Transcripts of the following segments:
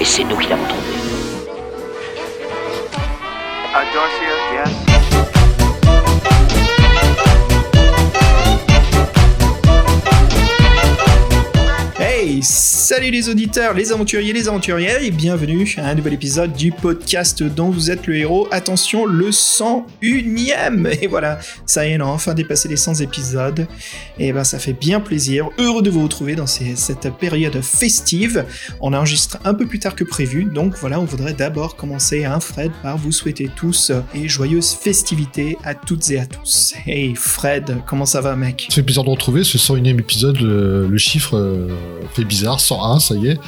Et c'est nous qui l'avons trouvé. Hey, salut les auditeurs, les aventuriers, les aventurières, et bienvenue à un nouvel épisode du podcast dont vous êtes le héros. Attention, le 101ème Et voilà, ça y est, on a enfin dépassé les 100 épisodes. Et ben ça fait bien plaisir, heureux de vous retrouver dans cette période festive. On enregistre un peu plus tard que prévu, donc voilà, on voudrait d'abord commencer, hein, Fred, par vous souhaiter tous et joyeuses festivités à toutes et à tous. Hey Fred, comment ça va mec? Ça fait plaisir de retrouver ce 101ème épisode, le, le chiffre... Euh, fait bizarre, 101, ça y est.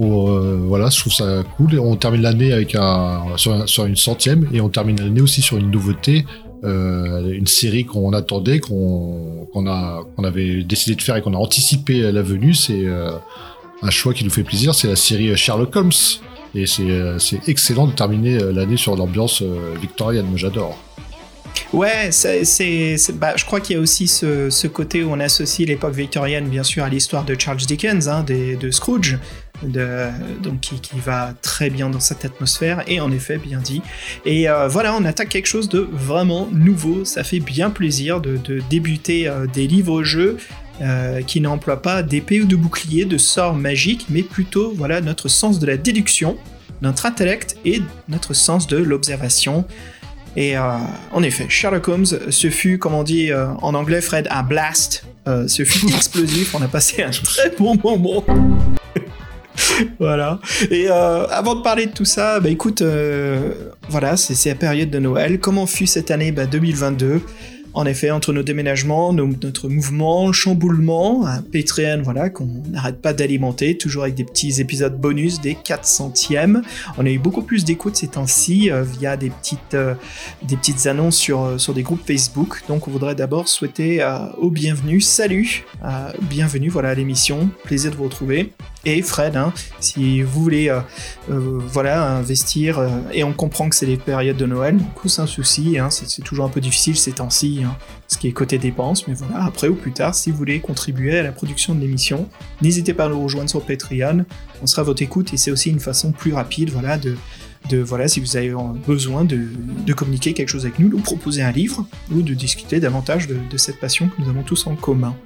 Euh, voilà, je trouve ça cool. Et on termine l'année avec un sur, une centième et on termine l'année aussi sur une nouveauté. Euh, une série qu'on attendait, qu'on qu'on avait décidé de faire et qu'on a anticipé la venue, c'est euh, un choix qui nous fait plaisir, c'est la série Sherlock Holmes. Et c'est excellent de terminer l'année sur l'ambiance victorienne, j'adore. Ouais, c'est, bah, je crois qu'il y a aussi ce, côté où on associe l'époque victorienne, bien sûr, à l'histoire de Charles Dickens, hein, de Scrooge, donc qui, va très bien dans cette atmosphère, et en effet, bien dit. Et euh, voilà, on attaque quelque chose de vraiment nouveau, ça fait bien plaisir de, débuter euh, des livres-jeux euh, qui n'emploient pas d'épée ou de bouclier, de sorts magiques, mais plutôt voilà notre sens de la déduction, notre intellect et notre sens de l'observation. Et euh, en effet, Sherlock Holmes, ce fut, comme on dit euh, en anglais, Fred, un blast. Euh, ce fut explosif, on a passé un très bon moment. voilà. Et avant de parler de tout ça, bah écoute, voilà, c'est la période de Noël. Comment fut cette année bah, 2022 en effet, entre nos déménagements, notre mouvement, chamboulement, un voilà, qu'on n'arrête pas d'alimenter, toujours avec des petits épisodes bonus des 400e. On a eu beaucoup plus d'écoute ces temps-ci euh, via des petites, euh, des petites annonces sur, euh, sur des groupes Facebook. Donc, on voudrait d'abord souhaiter au bienvenue, salut, bienvenue, voilà, à l'émission. Plaisir de vous retrouver. Et Fred, hein, si vous voulez voilà, investir, et on comprend que c'est les périodes de Noël, du coup c'est un souci, hein, c'est toujours un peu difficile ces temps-ci, Hein, ce qui est côté dépenses, mais voilà, après ou plus tard, si vous voulez contribuer à la production de l'émission, n'hésitez pas à nous rejoindre sur Patreon, on sera à votre écoute et c'est aussi une façon plus rapide, voilà, de, voilà, si vous avez besoin de, communiquer quelque chose avec nous, nous proposer un livre ou de discuter davantage de, cette passion que nous avons tous en commun.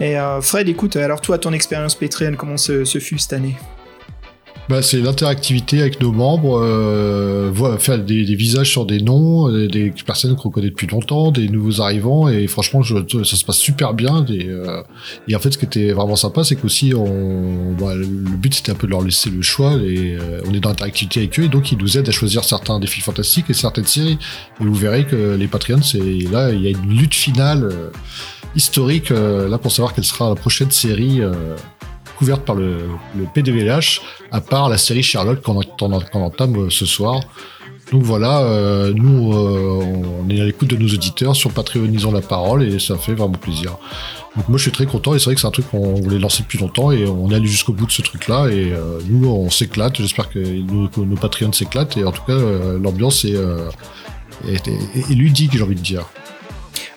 Et euh, Fred, écoute, alors toi, ton expérience Patreon, comment se, se fut cette année? Bah, c'est l'interactivité avec nos membres, euh, faire des, visages sur des noms, des, personnes qu'on connaît depuis longtemps, des nouveaux arrivants, et franchement, ça se passe super bien. Euh, et en fait, ce qui était vraiment sympa, c'est qu'aussi, bah, le but c'était un peu de leur laisser le choix, et on est dans l'interactivité avec eux, et donc ils nous aident à choisir certains défis fantastiques et certaines séries. Et vous verrez que les Patreons, là, il y a une lutte finale historique là pour savoir quelle sera la prochaine série couverte par le, le PDVLH, à part la série Sherlock qu'on entame euh, ce soir. Donc voilà, euh, nous, euh, on est à l'écoute de nos auditeurs sur Patreonisons la parole et ça fait vraiment plaisir. Donc moi je suis très content et c'est vrai que c'est un truc qu'on voulait lancer depuis longtemps et on est allé jusqu'au bout de ce truc-là et nous on s'éclate. J'espère que nos, nos Patreons s'éclatent et en tout cas l'ambiance est, est, ludique j'ai envie de dire.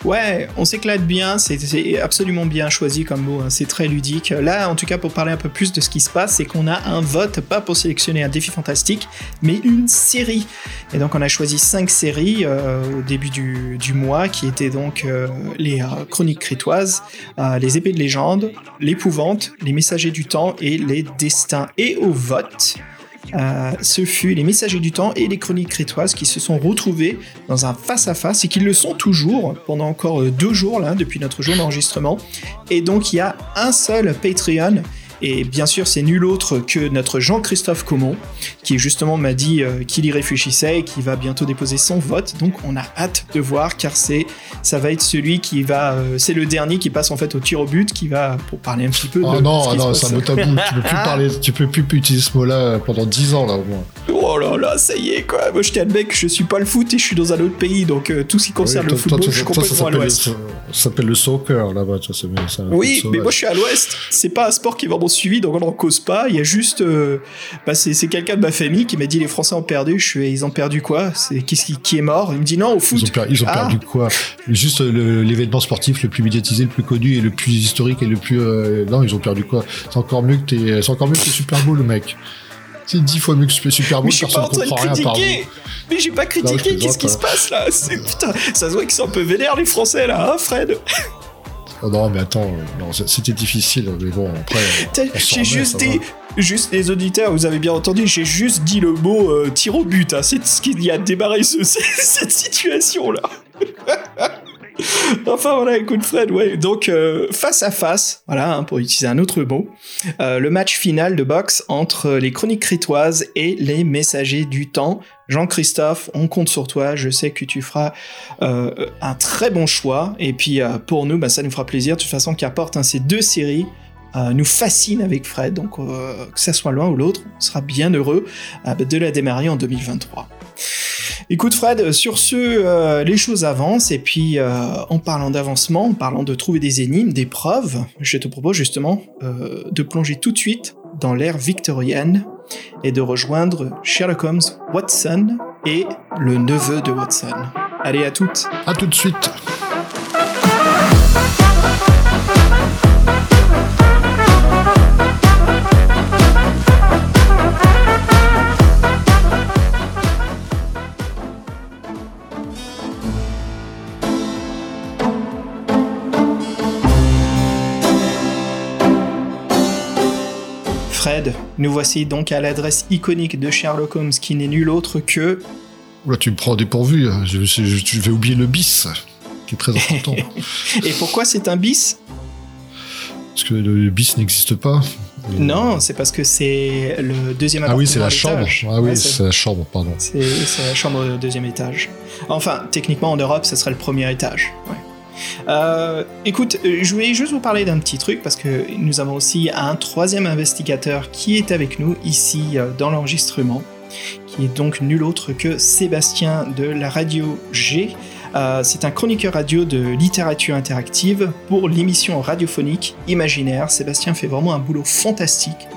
Ouais, on s'éclate bien, c'est absolument bien choisi comme mot, hein. c'est très ludique. Là, en tout cas, pour parler un peu plus de ce qui se passe, c'est qu'on a un vote, pas pour sélectionner un défi fantastique, mais une série. Et donc, on a choisi cinq séries euh, au début du, mois, qui étaient donc euh, les euh, Chroniques crétoises, les Épées de légende, l'Épouvante, les Messagers du temps et les Destins. Et au vote, euh, ce fut les messagers du temps et les chroniques crétoises qui se sont retrouvés dans un face-à-face et qui le sont toujours pendant encore deux jours là, depuis notre jour d'enregistrement. Et donc il y a un seul Patreon et bien sûr, c'est nul autre que notre Jean-Christophe Comon, qui justement m'a dit euh, qu'il y réfléchissait et qui va bientôt déposer son vote. Donc on a hâte de voir, car c'est, ça va être celui qui va, euh, c'est le dernier qui passe en fait au tir au but, qui va, pour parler un petit peu. Oh non, non, ça me tabou. tu peux plus parler, tu peux plus utiliser ce mot-là pendant 10 ans là au moins. Oh là là, ça y est quoi. Moi je mec, je suis pas le foot et je suis dans un autre pays, donc euh, tout ce qui concerne le football, je suis complètement à l'ouest. Ça s'appelle le soccer là-bas, Oui, mais moi je suis à l'ouest. C'est pas un sport qui va suivi, donc on n'en cause pas. Il y a juste, euh, bah, c'est, quelqu'un de ma famille qui m'a dit les Français ont perdu. Je suis, ils ont perdu quoi? C'est qui, qui est mort? Il me dit non au foot. Ils ont, ah. perdu quoi? Juste l'événement sportif le plus médiatisé, le plus connu et le plus historique et le plus. Euh, non, ils ont perdu quoi? C'est encore mieux que t'es, c'est encore mieux que Super Bowl, le mec. C'est dix fois mieux que Super Bowl, personne ne comprend rien par vous. Mais j'ai pas critiqué, qu'est-ce qui se passe là? Putain, ça se voit qu'ils sont un peu vénères les Français là, hein Fred? Oh non, mais attends, c'était difficile, mais bon, après. J'ai juste dit, juste les auditeurs, vous avez bien entendu, j'ai juste dit le mot euh, tir au but, hein, c'est ce qui a démarré cette situation là. enfin voilà, écoute Fred, ouais. Donc euh, face à face, voilà, hein, pour utiliser un autre mot, euh, le match final de boxe entre les Chroniques Crétoises et les Messagers du Temps. Jean-Christophe, on compte sur toi. Je sais que tu feras euh, un très bon choix. Et puis pour nous, bah, ça nous fera plaisir. De toute façon, qu'apporte hein, ces deux séries. nous fascinent avec Fred, donc que ça soit l'un ou l'autre, on sera bien heureux de la démarrer en 2023. Écoute Fred, sur ce, euh, les choses avancent et puis euh, en parlant d'avancement, en parlant de trouver des énigmes, des preuves, je te propose justement euh, de plonger tout de suite dans l'ère victorienne et de rejoindre Sherlock Holmes, Watson et le neveu de Watson. Allez à toutes. À tout de suite. Fred, nous voici donc à l'adresse iconique de Sherlock Holmes qui n'est nul autre que... Oula, tu me prends dépourvu, je, vais oublier le bis, qui est très important. Et pourquoi c'est un bis? Parce que le bis n'existe pas. Non, c'est parce que c'est le deuxième Ah oui, c'est la chambre. Ah oui, c'est la chambre, pardon. C'est la chambre au deuxième étage. Enfin, techniquement, en Europe, ce serait le premier étage. Ouais. Euh, écoute, euh, je voulais juste vous parler d'un petit truc parce que nous avons aussi un troisième investigateur qui est avec nous ici euh, dans l'enregistrement, qui est donc nul autre que Sébastien de la radio G. c'est un chroniqueur radio de littérature interactive pour l'émission radiophonique Imaginaire. Sébastien fait vraiment un boulot fantastique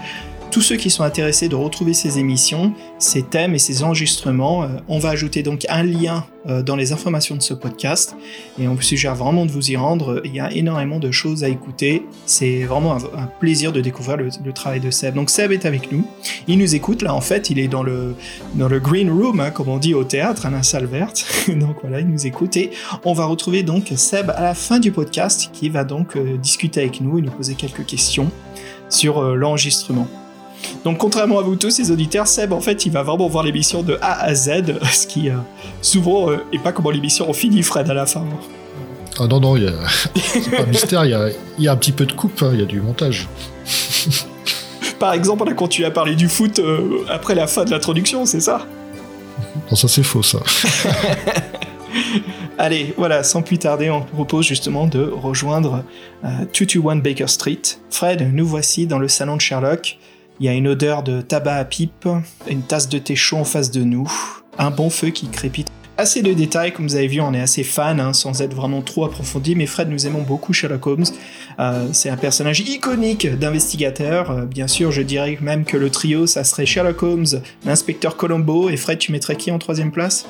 tous ceux qui sont intéressés de retrouver ces émissions, ces thèmes et ces enregistrements, euh, on va ajouter donc un lien euh, dans les informations de ce podcast et on vous suggère vraiment de vous y rendre. Il y a énormément de choses à écouter. C'est vraiment un, plaisir de découvrir le, travail de Seb. Donc Seb est avec nous. Il nous écoute là en fait. Il est dans le dans le green room, hein, comme on dit au théâtre, à la salle verte. donc voilà, il nous écoute et on va retrouver donc Seb à la fin du podcast qui va donc euh, discuter avec nous et nous poser quelques questions sur l'enregistrement. Donc contrairement à vous tous, les auditeurs, Seb, en fait, il va vraiment voir l'émission de A à Z, ce qui euh, souvent euh, est pas comment l'émission finit, Fred, à la fin. Ah non, non, il y a... c'est pas un mystère, il y a, un petit peu de coupe, hein, il y a du montage. Par exemple, on a continué à parler du foot euh, après la fin de l'introduction, c'est ça? Non, ça c'est faux, ça. Allez, voilà, sans plus tarder, on propose justement de rejoindre 221 Baker Street. Fred, nous voici dans le salon de Sherlock. Il y a une odeur de tabac à pipe, une tasse de thé chaud en face de nous, un bon feu qui crépite. Assez de détails, comme vous avez vu, on est assez fan, hein, sans être vraiment trop approfondi, mais Fred, nous aimons beaucoup Sherlock Holmes. Euh, c'est un personnage iconique d'investigateur. Euh, bien sûr, je dirais même que le trio, ça serait Sherlock Holmes, l'inspecteur Colombo, et Fred, tu mettrais qui en troisième place?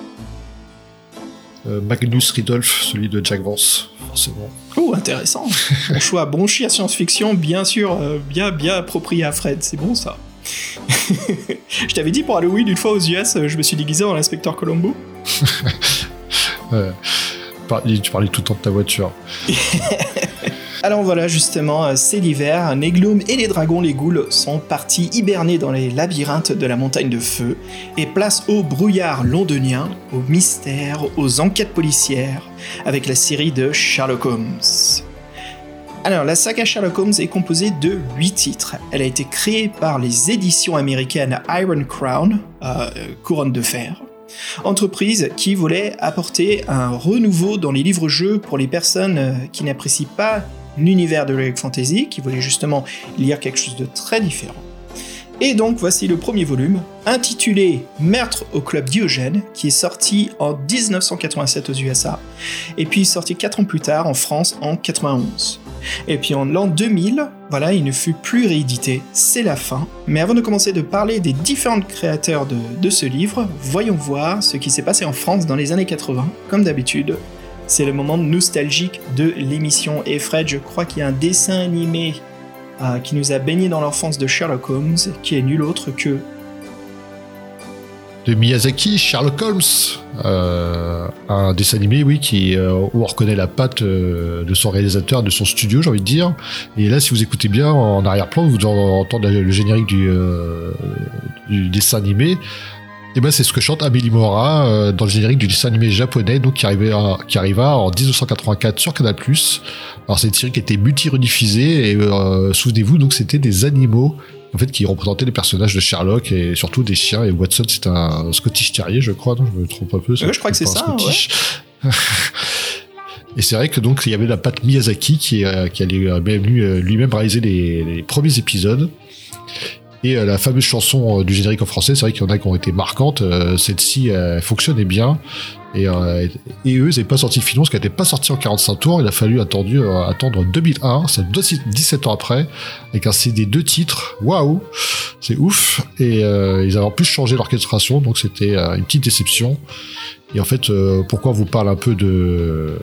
Magnus Ridolf, celui de Jack Vance, forcément. Oh, intéressant. bon choix, bon chien science-fiction, bien sûr, euh, bien, bien approprié à Fred, c'est bon ça. je t'avais dit pour Halloween, une fois aux US, euh, je me suis déguisé en l'inspecteur Colombo. tu parlais tout le temps de ta voiture. Alors voilà, justement, euh, c'est l'hiver, Negloom et les dragons, les ghouls, sont partis hiberner dans les labyrinthes de la montagne de feu, et place au brouillard londonien, aux mystères, aux enquêtes policières, avec la série de Sherlock Holmes. Alors, la saga Sherlock Holmes est composée de 8 titres. Elle a été créée par les éditions américaines Iron Crown, euh, couronne de fer, entreprise qui voulait apporter un renouveau dans les livres-jeux pour les personnes euh, qui n'apprécient pas l'univers de l'Heroic Fantasy, qui voulait justement lire quelque chose de très différent. Et donc voici le premier volume, intitulé Meurtre au club Diogène, qui est sorti en 1987 aux USA, et puis sorti 4 ans plus tard en France en 91. Et puis en l'an 2000, voilà, il ne fut plus réédité, c'est la fin. Mais avant de commencer de parler des différents créateurs de, de ce livre, voyons voir ce qui s'est passé en France dans les années 80. Comme d'habitude, c'est le moment nostalgique de l'émission. Et Fred, je crois qu'il y a un dessin animé euh, qui nous a baigné dans l'enfance de Sherlock Holmes, qui est nul autre que de Miyazaki, Sherlock Holmes, euh, un dessin animé, oui, qui euh, où on reconnaît la patte de son réalisateur, de son studio, j'ai envie de dire. Et là, si vous écoutez bien en arrière-plan, vous entendez le générique du dessin animé. Et ben c'est ce que chante Amélie Mora dans le générique du dessin animé japonais, donc qui arriva, qui arriva en 1984 sur Canal+. Alors c'est une série qui était multi-rediffusée et souvenez-vous, donc c'était des animaux en fait, qui représentait les personnages de Sherlock et surtout des chiens. Et Watson, c'est un Scottish Terrier, je crois, non Je me trompe un peu. je crois que c'est ça. Ouais. et c'est vrai que donc il y avait la patte Miyazaki qui, euh, qui allait euh, même euh, lui-même réaliser les, les, premiers épisodes. Et la fameuse chanson du générique en français, c'est vrai qu'il y en a qui ont été marquantes. Celle-ci fonctionnait bien. Et, euh, eux, ils n'avaient pas sorti film parce qu'elle n'était pas sorti en 45 tours. Il a fallu euh, attendre 2001, c'est 17 ans après, avec un CD deux titres. Waouh, c'est ouf. Et euh, ils avaient en plus changé l'orchestration, donc c'était euh, une petite déception. Et en fait, pourquoi on vous parle un peu de,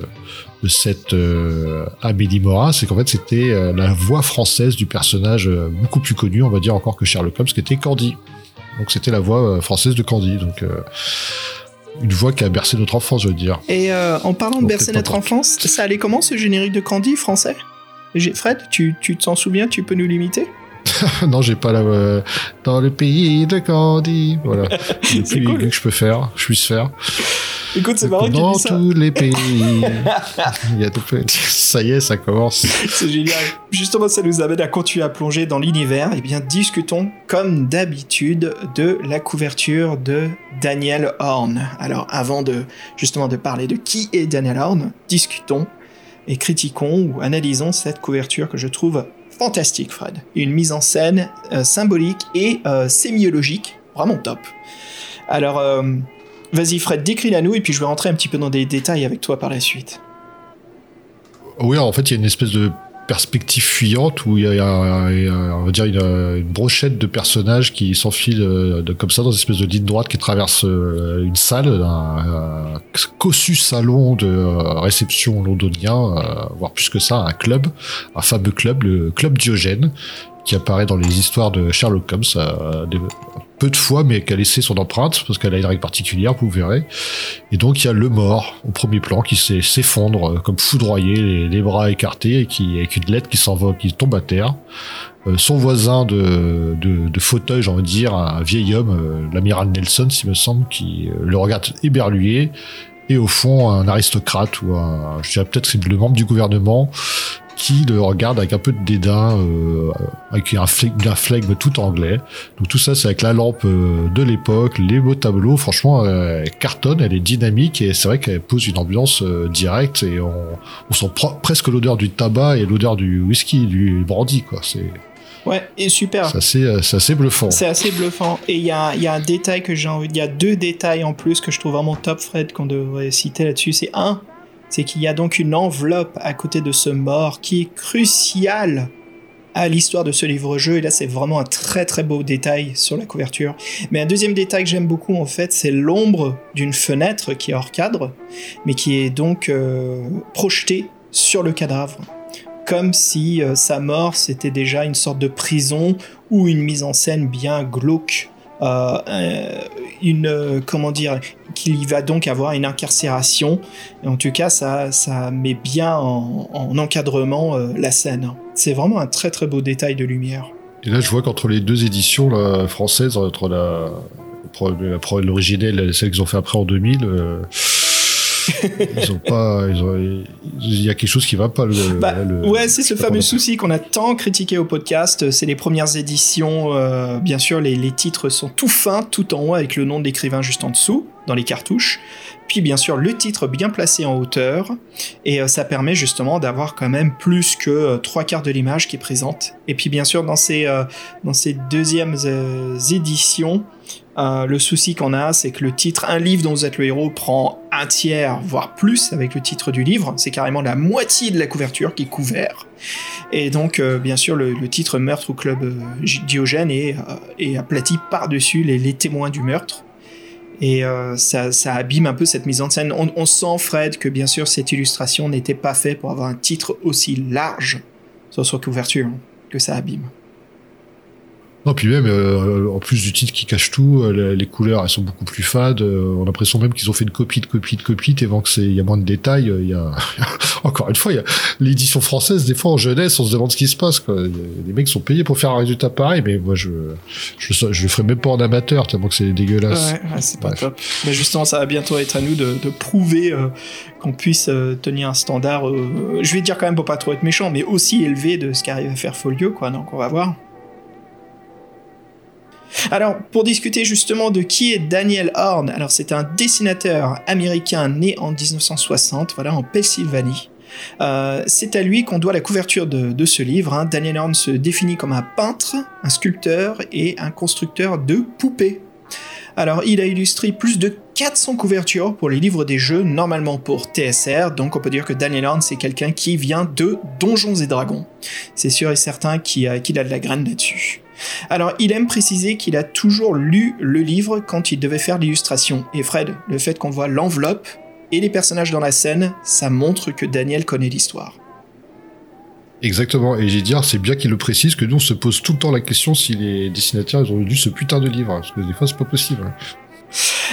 de cette Amélie Mora, c'est qu'en fait c'était la voix française du personnage beaucoup plus connu, on va dire encore que Sherlock Holmes, qui était Candy. Donc c'était la voix française de Candy. Donc une voix qui a bercé notre enfance, je veux dire. Et euh, en parlant de bercer notre enfance, ça allait comment ce générique de Candy français? Fred, tu, tu t'en souviens? Tu peux nous limiter? non, j'ai pas la. Euh, dans le pays de Candy. Voilà. C'est le plus que je peux faire, je puisse faire. Écoute, c'est marrant Dans tous les pays. Il y a tout Ça y est, ça commence. C'est génial. Justement, ça nous amène à continuer à plonger dans l'univers. Eh bien, discutons, comme d'habitude, de la couverture de Daniel Horn. Alors, avant de, justement, de parler de qui est Daniel Horn, discutons et critiquons ou analysons cette couverture que je trouve fantastique, Fred. Une mise en scène euh, symbolique et euh, sémiologique, vraiment top. Alors, euh, Vas-y Fred, décris-la nous et puis je vais rentrer un petit peu dans des détails avec toi par la suite. Oui, en fait, il y a une espèce de perspective fuyante où il y a, on va dire une, brochette de personnages qui s'enfilent euh, comme ça dans une espèce de ligne droite qui traverse euh, une salle, un, cossu salon de euh, réception londonien, voire plus que ça, un club, un fameux club, le club Diogène, qui apparaît dans les histoires de Sherlock Holmes euh, peu de fois, mais qui a laissé son empreinte parce qu'elle a une règle particulière, vous verrez. Et donc il y a le mort au premier plan qui s'effondre euh, comme foudroyé, les, bras écartés, et qui avec une lettre qui s'envole, qui tombe à terre. Euh, son voisin de, de, de fauteuil, j'ai envie de dire, un vieil homme, l'amiral Nelson, s'il me semble, qui le regarde éberlué et au fond un aristocrate ou un, je dirais peut-être c'est le membre du gouvernement qui le regarde avec un peu de dédain, euh, avec un flegme, tout anglais. Donc tout ça, c'est avec la lampe euh, de l'époque, les beaux tableaux. Franchement, elle cartonne, elle est dynamique et c'est vrai qu'elle pose une ambiance euh, directe et on, on sent presque l'odeur du tabac et l'odeur du whisky, du brandy, quoi. C'est Ouais, et super. C'est assez, assez, bluffant. C'est assez bluffant. Et il y a, y a, un détail que j'ai envie, il y a deux détails en plus que je trouve vraiment top, Fred, qu'on devrait citer là-dessus. C'est un, c'est qu'il y a donc une enveloppe à côté de ce mort qui est cruciale à l'histoire de ce livre-jeu. Et là, c'est vraiment un très très beau détail sur la couverture. Mais un deuxième détail que j'aime beaucoup, en fait, c'est l'ombre d'une fenêtre qui est hors cadre, mais qui est donc euh, projetée sur le cadavre. Comme si euh, sa mort, c'était déjà une sorte de prison ou une mise en scène bien glauque une euh, comment dire qu'il va donc avoir une incarcération. en tout cas, ça, ça met bien en, encadrement euh, la scène. C'est vraiment un très très beau détail de lumière. Et là, je vois qu'entre les deux éditions françaises, entre la, l'originelle et celle qu'ils ont fait après en 2000, ils ont pas, il y a quelque chose qui va pas. Bah, ouais, c'est ce fameux souci qu'on a tant critiqué au podcast. C'est les premières éditions. Euh, bien sûr, les, les, titres sont tout fins, tout en haut avec le nom de l'écrivain juste en dessous, dans les cartouches. Puis bien sûr, le titre bien placé en hauteur. Et euh, ça permet justement d'avoir quand même plus que euh, trois quarts de l'image qui est présente. Et puis bien sûr, dans ces, dans ces deuxièmes éditions, le souci qu'on a, c'est que le titre Un livre dont vous êtes le héros prend un tiers, voire plus, avec le titre du livre. C'est carrément la moitié de la couverture qui est couvert. Et donc, euh, bien sûr, le, titre Meurtre au club euh, Diogène est, aplati par-dessus les, témoins du meurtre. Et ça, abîme un peu cette mise en scène. On, on sent, Fred, que bien sûr, cette illustration n'était pas faite pour avoir un titre aussi large sur sa couverture, hein, que ça abîme. Non, puis même, euh, en plus du titre qui cache tout, euh, les, couleurs, elles sont beaucoup plus fades. Euh, on a l'impression même qu'ils ont fait une copie de copie de copie, tellement que c'est, il y a moins de détails. Il y a, encore une fois, il y a l'édition française, des fois en jeunesse, on se demande ce qui se passe, quoi. Les mecs sont payés pour faire un résultat pareil, mais moi, je, je, je, le ferai même pas en amateur, tellement que c'est dégueulasse. Ouais, c'est pas top. Mais justement, ça va bientôt être à nous de, de prouver qu'on puisse tenir un standard, je vais dire quand même pour pas trop être méchant, mais aussi élevé de ce qu'arrive à faire Folio, quoi. Donc, on va voir. Alors, pour discuter justement de qui est Daniel Horn, alors c'est un dessinateur américain né en 1960, voilà, en Pennsylvanie. Euh, c'est à lui qu'on doit la couverture de, ce livre. Hein. Daniel Horn se définit comme un peintre, un sculpteur et un constructeur de poupées. Alors, il a illustré plus de 400 couvertures pour les livres des jeux, normalement pour TSR, donc on peut dire que Daniel Horn, c'est quelqu'un qui vient de Donjons et Dragons. C'est sûr et certain qu'il a, qu'il a de la graine là-dessus. Alors, il aime préciser qu'il a toujours lu le livre quand il devait faire l'illustration. Et Fred, le fait qu'on voit l'enveloppe et les personnages dans la scène, ça montre que Daniel connaît l'histoire. Exactement, et j'ai dire, c'est bien qu'il le précise, que nous on se pose tout le temps la question si les dessinateurs ont lu ce putain de livre, parce que des fois c'est pas possible. Hein.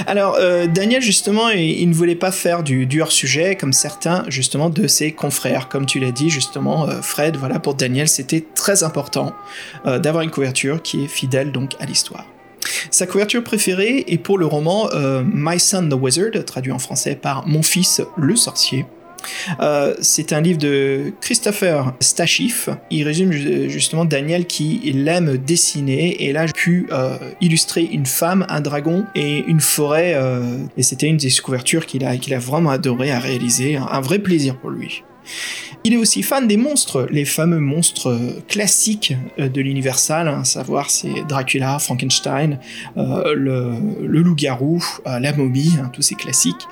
Alors, euh, Daniel, justement, il, ne voulait pas faire du, dur sujet comme certains, justement, de ses confrères. Comme tu l'as dit, justement, euh, Fred, voilà, pour Daniel, c'était très important euh, d'avoir une couverture qui est fidèle, donc, à l'histoire. Sa couverture préférée est pour le roman My Son the Wizard, traduit en français par Mon fils le sorcier. Euh, c'est un livre de Christopher Stachif. Il résume justement Daniel qui l'aime dessiner et là j'ai pu euh, illustrer une femme, un dragon et une forêt. Euh, et c'était une des couvertures qu'il a, qu'il a vraiment adoré à réaliser. un vrai plaisir pour lui. Il est aussi fan des monstres, les fameux monstres classiques euh, de l'Universal, à savoir c'est Dracula, Frankenstein, euh, le, loup-garou, euh, la momie, hein, tous ces classiques.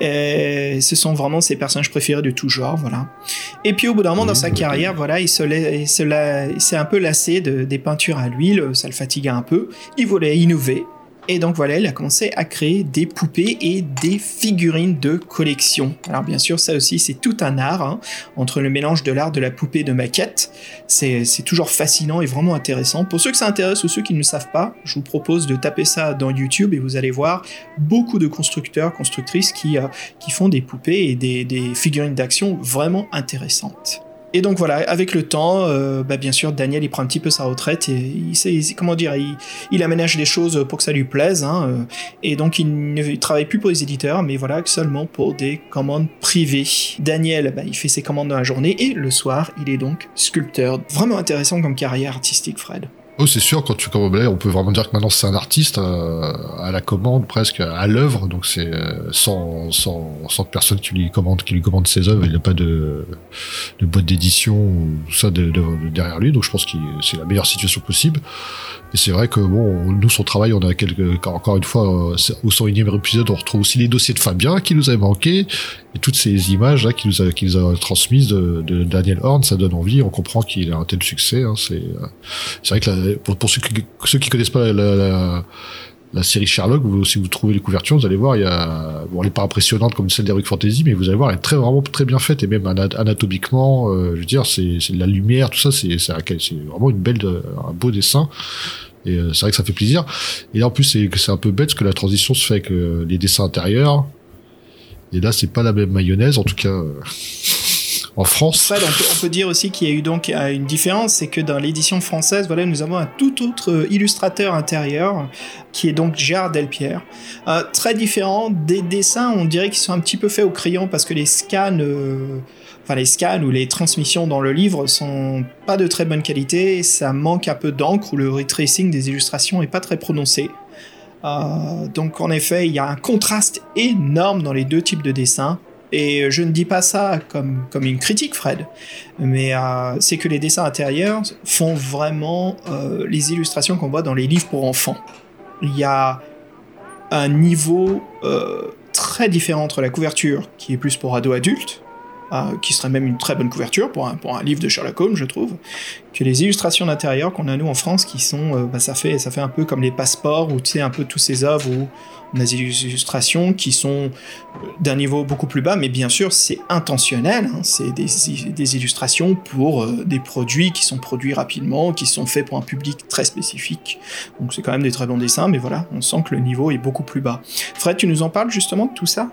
Et ce sont vraiment ses personnages préférés de tout genre, voilà. Et puis au bout d'un moment dans sa carrière, voilà, il s'est un peu lassé des peintures à l'huile, ça le fatiguait un peu. Il voulait innover et donc voilà, il a commencé à créer des poupées et des figurines de collection. Alors bien sûr, ça aussi, c'est tout un art, hein, entre le mélange de l'art de la poupée de maquette. C'est toujours fascinant et vraiment intéressant. Pour ceux que ça intéresse ou ceux qui ne le savent pas, je vous propose de taper ça dans YouTube et vous allez voir beaucoup de constructeurs, constructrices qui, euh, qui font des poupées et des, des figurines d'action vraiment intéressantes. Et donc voilà, avec le temps, euh, bah, bien sûr, Daniel il prend un petit peu sa retraite et il sait, comment dire, il, aménage les choses pour que ça lui plaise. Hein, euh, et donc il ne travaille plus pour les éditeurs, mais voilà, seulement pour des commandes privées. Daniel, bah, il fait ses commandes dans la journée et le soir, il est donc sculpteur. Vraiment intéressant comme carrière artistique, Fred. Oh, c'est sûr, quand tu commandes, on peut vraiment dire que maintenant c'est un artiste euh, à la commande, presque à l'œuvre, donc c'est euh, sans, sans, sans personne qui lui commande, qui lui commande ses œuvres, il n'a pas de, de boîte d'édition ou ça de, derrière lui, donc je pense que c'est la meilleure situation possible. Et c'est vrai que bon, nous son travail, on a quelques, encore une fois, euh, au 101e épisode, on retrouve aussi les dossiers de Fabien qui nous avait manqué, et toutes ces images là qui nous a, nous a transmises de, de Daniel Horn, ça donne envie, on comprend qu'il a un tel succès. Hein, c'est, c'est vrai que la, pour, ceux, qui, ceux qui connaissent pas la, la, série Sherlock, vous, si vous trouvez les couvertures, vous allez voir, il y a, bon, elle est pas impressionnante comme celle d'Heroic Fantasy, mais vous allez voir, elle est très vraiment très bien faite et même anatomiquement, euh, je veux dire, c'est, de la lumière, tout ça, c'est, c'est, vraiment une belle, un beau dessin. Et euh, c'est vrai que ça fait plaisir. Et en plus, c'est, un peu bête parce que la transition se fait avec euh, les dessins intérieurs. Et là, c'est pas la même mayonnaise, en tout cas en France. on, peut, dire aussi qu'il y a eu donc euh, une différence, c'est que dans l'édition française, voilà, nous avons un tout autre euh, illustrateur intérieur, qui est donc Gérard Delpierre. Euh, très différent des dessins, on dirait qu'ils sont un petit peu faits au crayon parce que les scans, enfin les scans ou les transmissions dans le livre sont pas de très bonne qualité, ça manque un peu d'encre ou le retracing des illustrations est pas très prononcé. donc en effet, il y a un contraste énorme dans les deux types de dessins. Et je ne dis pas ça comme, comme une critique, Fred, mais euh, c'est que les dessins intérieurs font vraiment euh, les illustrations qu'on voit dans les livres pour enfants. Il y a un niveau euh, très différent entre la couverture, qui est plus pour ados adultes, euh, qui serait même une très bonne couverture pour un, livre de Sherlock Holmes, je trouve, que les illustrations d'intérieur qu'on a nous en France, qui sont, euh, bah, ça fait, ça fait un peu comme les passeports ou tu sais un peu tous ces œuvres où on a des illustrations qui sont d'un niveau beaucoup plus bas, mais bien sûr c'est intentionnel, hein. c'est des, des, illustrations pour euh, des produits qui sont produits rapidement, qui sont faits pour un public très spécifique. Donc c'est quand même des très bons dessins, mais voilà, on sent que le niveau est beaucoup plus bas. Fred, tu nous en parles justement de tout ça?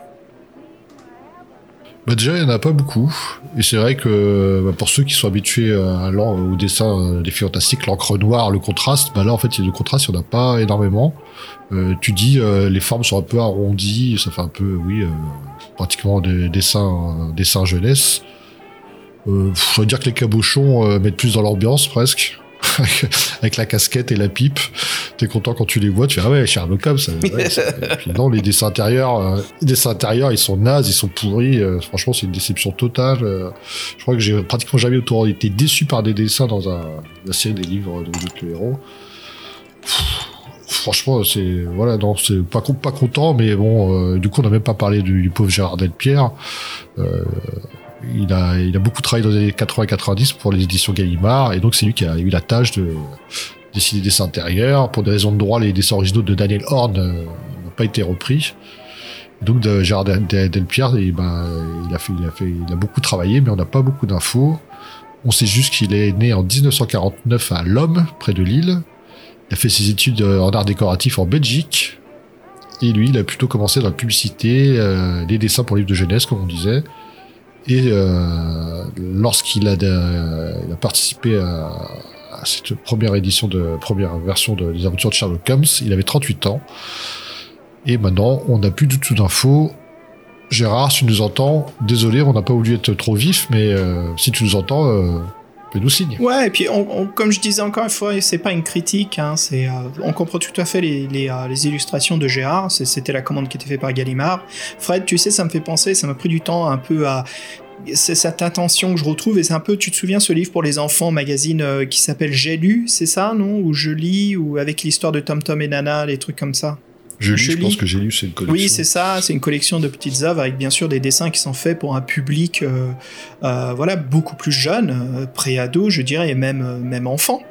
Bah déjà, il n'y en a pas beaucoup. Et c'est vrai que bah, pour ceux qui sont habitués au dessin des filles fantastiques, l'encre noire, le contraste, bah là, en fait, le contraste, il n'y en a pas énormément. Euh, tu dis, euh, les formes sont un peu arrondies, ça fait un peu, oui, euh, pratiquement des dessins, dessins jeunesse. Euh, veux dire que les cabochons mettent plus dans l'ambiance, presque. Avec la casquette et la pipe. T'es content quand tu les vois, tu fais ah ouais Sherlock Holmes. Puis non, les dessins intérieurs, euh, les dessins intérieurs, ils sont nazes, ils sont pourris. Euh, franchement, c'est une déception totale. Euh. je crois que j'ai pratiquement jamais autour été déçu par des dessins dans la série des livres de, héros. franchement, c'est voilà, non, c'est pas pas content, mais bon, du coup, on n'a même pas parlé du, pauvre Gérard Delpierre. Euh, il a, il a beaucoup travaillé dans les années 80-90 pour les éditions Gallimard, et donc c'est lui qui a eu la tâche de dessiner des dessins intérieurs. Pour des raisons de droit, les dessins originaux de Daniel Horn euh, n'ont pas été repris. donc de Gérard Delpierre, et ben, il a fait, il a fait, il a beaucoup travaillé, mais on n'a pas beaucoup d'infos. On sait juste qu'il est né en 1949 à Lomme, près de Lille. Il a fait ses études en art décoratif en Belgique. Et lui, il a plutôt commencé dans la publicité, euh, les dessins pour livres de jeunesse, comme on disait. Et euh, lorsqu'il a, a, participé à, cette première édition de première version de Les Aventures de Sherlock Holmes, il avait 38 ans. Et maintenant, on n'a plus du tout d'infos. Gérard, si tu nous entends, désolé, on n'a pas voulu être trop vif, mais euh, si tu nous entends, nous. Ouais, et puis comme je disais encore une fois, c'est pas une critique, hein, euh, on comprend tout à fait les, les, euh, illustrations de Gérard, c'était la commande qui était faite par Gallimard. Fred, tu sais, ça me fait penser, ça m'a pris du temps un peu à c'est cette intention que je retrouve et c'est un peu tu te souviens ce livre pour les enfants magazine euh, qui s'appelle J'ai lu c'est ça non? Ou je lis ou avec l'histoire de Tom Tom et Nana les trucs comme ça? Je, je pense que j'ai lu, c'est une collection. Oui, c'est ça, c'est une collection de petites œuvres avec bien sûr des dessins qui sont faits pour un public, euh, euh, voilà, beaucoup plus jeune, euh, pré-ado, je dirais, et même même enfant.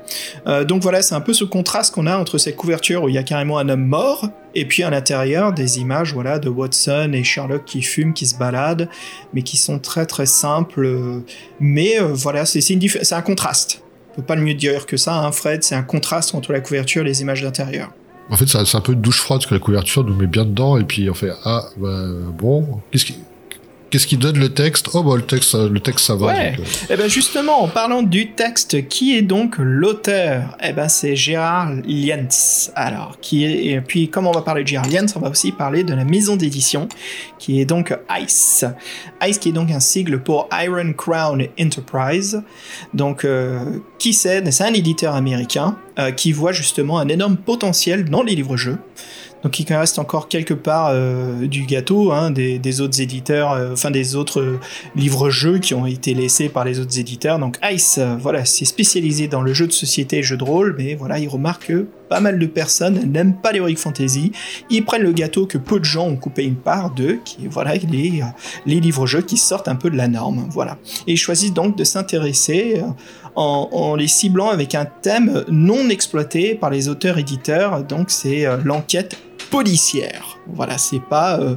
donc voilà, c'est un peu ce contraste qu'on a entre cette couverture où il y a carrément un homme mort et puis à l'intérieur des images, voilà, de Watson et Sherlock qui fument, qui se baladent, mais qui sont très très simples. mais voilà, c'est c'est un contraste. On peut pas le mieux dire que ça, hein, Fred. C'est un contraste entre la couverture et les images d'intérieur. En fait, c'est un peu une douche froide parce que la couverture nous met bien dedans et puis on fait ah bah, bon qu'est-ce qui Qu'est-ce qui donne le texte? Oh bah le texte, le texte ça va. Ouais. Donc, euh. Eh ben justement, en parlant du texte, qui est donc l'auteur? Eh ben c'est Gérard Lienz. Alors, qui est et puis comme on va parler de Gérard Lienz, on va aussi parler de la maison d'édition, qui est donc ICE. ICE qui est donc un sigle pour Iron Crown Enterprise. Donc euh, qui c'est? C'est un éditeur américain euh, qui voit justement un énorme potentiel dans les livres-jeux. Donc il reste encore quelque part euh, du gâteau hein, des, autres éditeurs, euh, enfin des autres euh, livres-jeux qui ont été laissés par les autres éditeurs. Donc Ice, voilà, c'est spécialisé dans le jeu de société et jeu de rôle, mais voilà, il remarque que pas mal de personnes n'aiment pas l'heroic fantasy. Ils prennent le gâteau que peu de gens ont coupé une part de, qui voilà les, livres-jeux qui sortent un peu de la norme, voilà. Et ils choisissent donc de s'intéresser en, les ciblant avec un thème non exploité par les auteurs-éditeurs, donc c'est l'enquête policière. Voilà, c'est pas euh,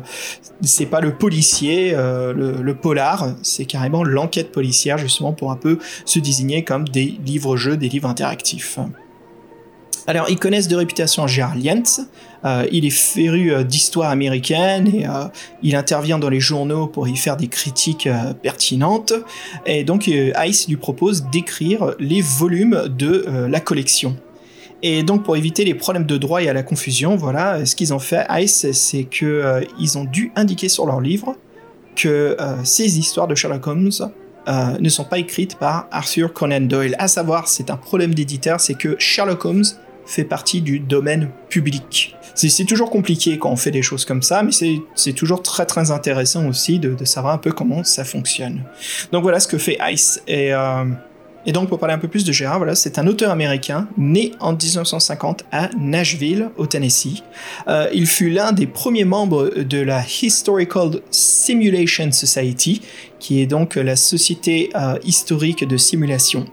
pas le policier, euh, le, polar, c'est carrément l'enquête policière justement pour un peu se désigner comme des livres-jeux, des livres interactifs. Alors, ils connaissent de réputation Gérard Lientz. Euh, il est féru d'histoire américaine et il intervient dans les journaux pour y faire des critiques pertinentes. Et donc, Ice lui propose d'écrire les volumes de la collection. Et donc pour éviter les problèmes de droit et à la confusion, voilà, ce qu'ils ont fait, Ice, c'est que euh, ont dû indiquer sur leur livre que euh, ces histoires de Sherlock Holmes euh, ne sont pas écrites par Arthur Conan Doyle. À savoir, c'est un problème d'éditeur, c'est que Sherlock Holmes fait partie du domaine public. C'est toujours compliqué quand on fait des choses comme ça, mais c'est toujours très très intéressant aussi de, de, savoir un peu comment ça fonctionne. Donc voilà ce que fait Ice. Et Et donc, pour parler un peu plus de Gérard, voilà, c'est un auteur américain né en 1950 à Nashville, au Tennessee. Euh, il fut l'un des premiers membres de la Historical Simulation Society, qui est donc la société euh, historique de simulation,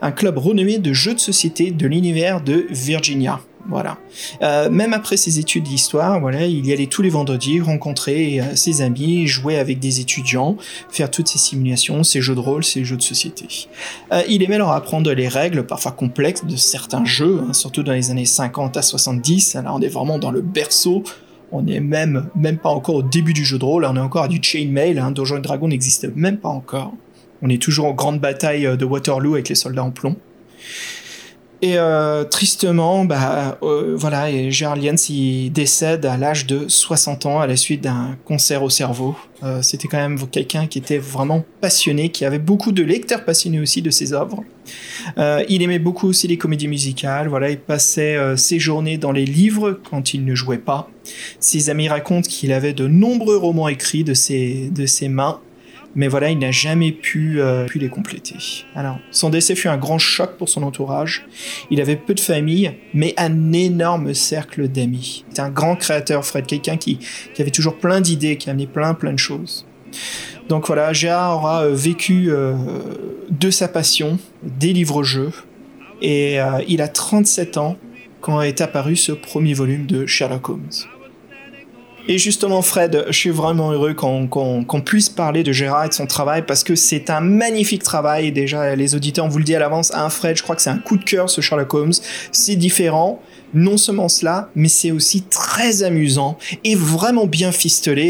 un club renommé de jeux de société de l'univers de Virginia. Voilà. Euh, même après ses études d'histoire, voilà, il y allait tous les vendredis rencontrer euh, ses amis, jouer avec des étudiants, faire toutes ces simulations, ces jeux de rôle, ces jeux de société. Euh, il aimait leur apprendre les règles, parfois complexes, de certains jeux, hein, surtout dans les années 50 à 70. Là, on est vraiment dans le berceau. On n'est même, même pas encore au début du jeu de rôle, on est encore à du chainmail, hein, Donjons Dragon n'existe même pas encore. On est toujours en grande bataille de Waterloo avec les soldats en plomb. Et euh, tristement, bah, euh, voilà, et Gérald Jens il décède à l'âge de 60 ans à la suite d'un cancer au cerveau. Euh, C'était quand même quelqu'un qui était vraiment passionné, qui avait beaucoup de lecteurs passionnés aussi de ses œuvres. Il aimait beaucoup aussi les comédies musicales. Voilà, il passait ses journées dans les livres quand il ne jouait pas. Ses amis racontent qu'il avait de nombreux romans écrits de ses, de ses mains mais voilà, il n'a jamais pu, euh, pu les compléter. Alors, son décès fut un grand choc pour son entourage. Il avait peu de famille, mais un énorme cercle d'amis. C'était un grand créateur, Fred, quelqu'un qui, qui avait toujours plein d'idées, qui amenait plein, plein de choses. Donc voilà, Gérard aura euh, vécu euh, de sa passion, des livres-jeux, et euh, il a 37 ans quand est apparu ce premier volume de Sherlock Holmes. Et justement, Fred, je suis vraiment heureux qu'on puisse parler de Gérard et de son travail parce que c'est un magnifique travail. Déjà, les auditeurs, on vous le dit à l'avance, un Fred, je crois que c'est un coup de cœur ce Sherlock Holmes. C'est différent. Non seulement cela, mais c'est aussi très amusant et vraiment bien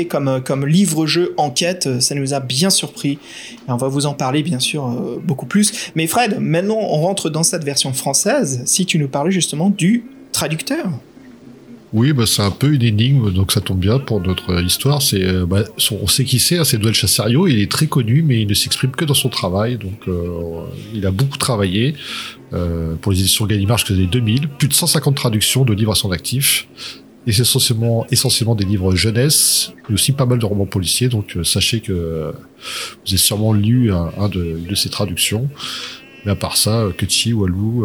comme, comme livre-jeu enquête. Ça nous a bien surpris. Et on va vous en parler, bien sûr, euh, beaucoup plus. Mais Fred, maintenant, on rentre dans cette version française. Si tu nous parlais justement du traducteur. Oui, bah, c'est un peu une énigme, donc ça tombe bien pour notre histoire. C'est, euh, bah, on sait qui c'est, hein, c'est Noël Chassario. Il est très connu, mais il ne s'exprime que dans son travail. Donc, euh, il a beaucoup travaillé euh, pour les éditions Gallimard jusqu'aux années 2000. Plus de 150 traductions de livres à son actif. Et c'est essentiellement, essentiellement des livres jeunesse, mais aussi pas mal de romans policiers. Donc, euh, sachez que euh, vous avez sûrement lu un, un de, de ses traductions. Mais à part ça, euh, que Chi, Walou,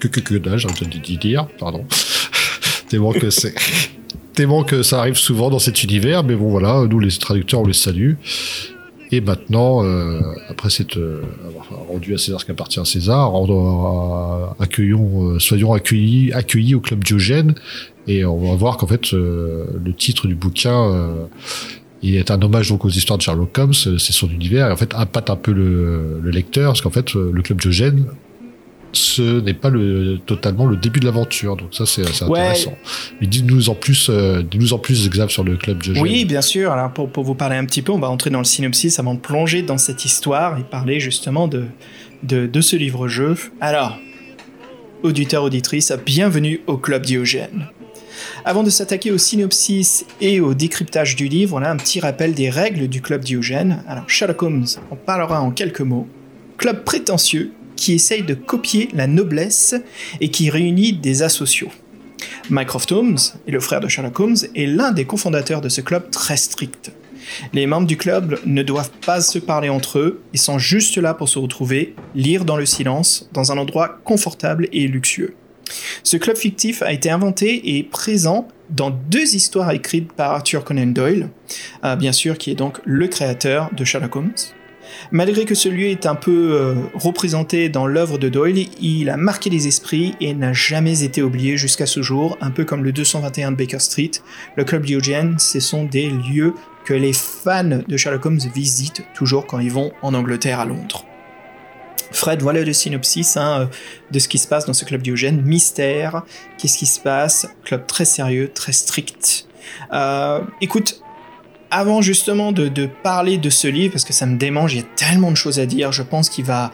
que que que dalle, j'ai envie de dire, pardon. Tellement que c'est. Tellement que ça arrive souvent dans cet univers, mais bon voilà, nous les traducteurs on les salue. Et maintenant, euh, après cette euh, avoir rendu à César ce qui appartient à César, rendre, euh, accueillons, euh, soyons accueillis, accueillis au club Diogène, et on va voir qu'en fait euh, le titre du bouquin euh, il est un hommage donc aux histoires de Sherlock Holmes, c'est son univers, et en fait impacte un peu le, le lecteur, parce qu'en fait le club Diogène ce n'est pas le, totalement le début de l'aventure. Donc ça, c'est Ouais. intéressant. Mais dis-nous en plus, euh, dis-nous en plus, Xav, sur le club Diogène. Oui, bien sûr. Alors, pour, pour vous parler un petit peu, on va entrer dans le synopsis avant de plonger dans cette histoire et parler justement de, de, de ce livre-jeu. Alors, auditeurs, auditrices, bienvenue au Club Diogène. Avant de s'attaquer au synopsis et au décryptage du livre, on a un petit rappel des règles du Club Diogène. Alors, Sherlock Holmes en parlera en quelques mots. Club prétentieux qui essaye de copier la noblesse et qui réunit des asociaux. Mycroft Holmes, et le frère de Sherlock Holmes, est l'un des cofondateurs de ce club très strict. Les membres du club ne doivent pas se parler entre eux, ils sont juste là pour se retrouver, lire dans le silence, dans un endroit confortable et luxueux. Ce club fictif a été inventé et présent dans deux histoires écrites par Arthur Conan Doyle, bien sûr qui est donc le créateur de Sherlock Holmes. Malgré que ce lieu est un peu euh, représenté dans l'œuvre de Doyle, il a marqué les esprits et n'a jamais été oublié jusqu'à ce jour, un peu comme le 221 de Baker Street. Le club Diogène, ce sont des lieux que les fans de Sherlock Holmes visitent toujours quand ils vont en Angleterre à Londres. Fred, voilà le synopsis hein, euh, de ce qui se passe dans ce club Diogène. Mystère, qu'est-ce qui se passe? Club très sérieux, très strict. Euh, écoute, avant justement de, de parler de ce livre, parce que ça me démange, il y a tellement de choses à dire, je pense qu'il va,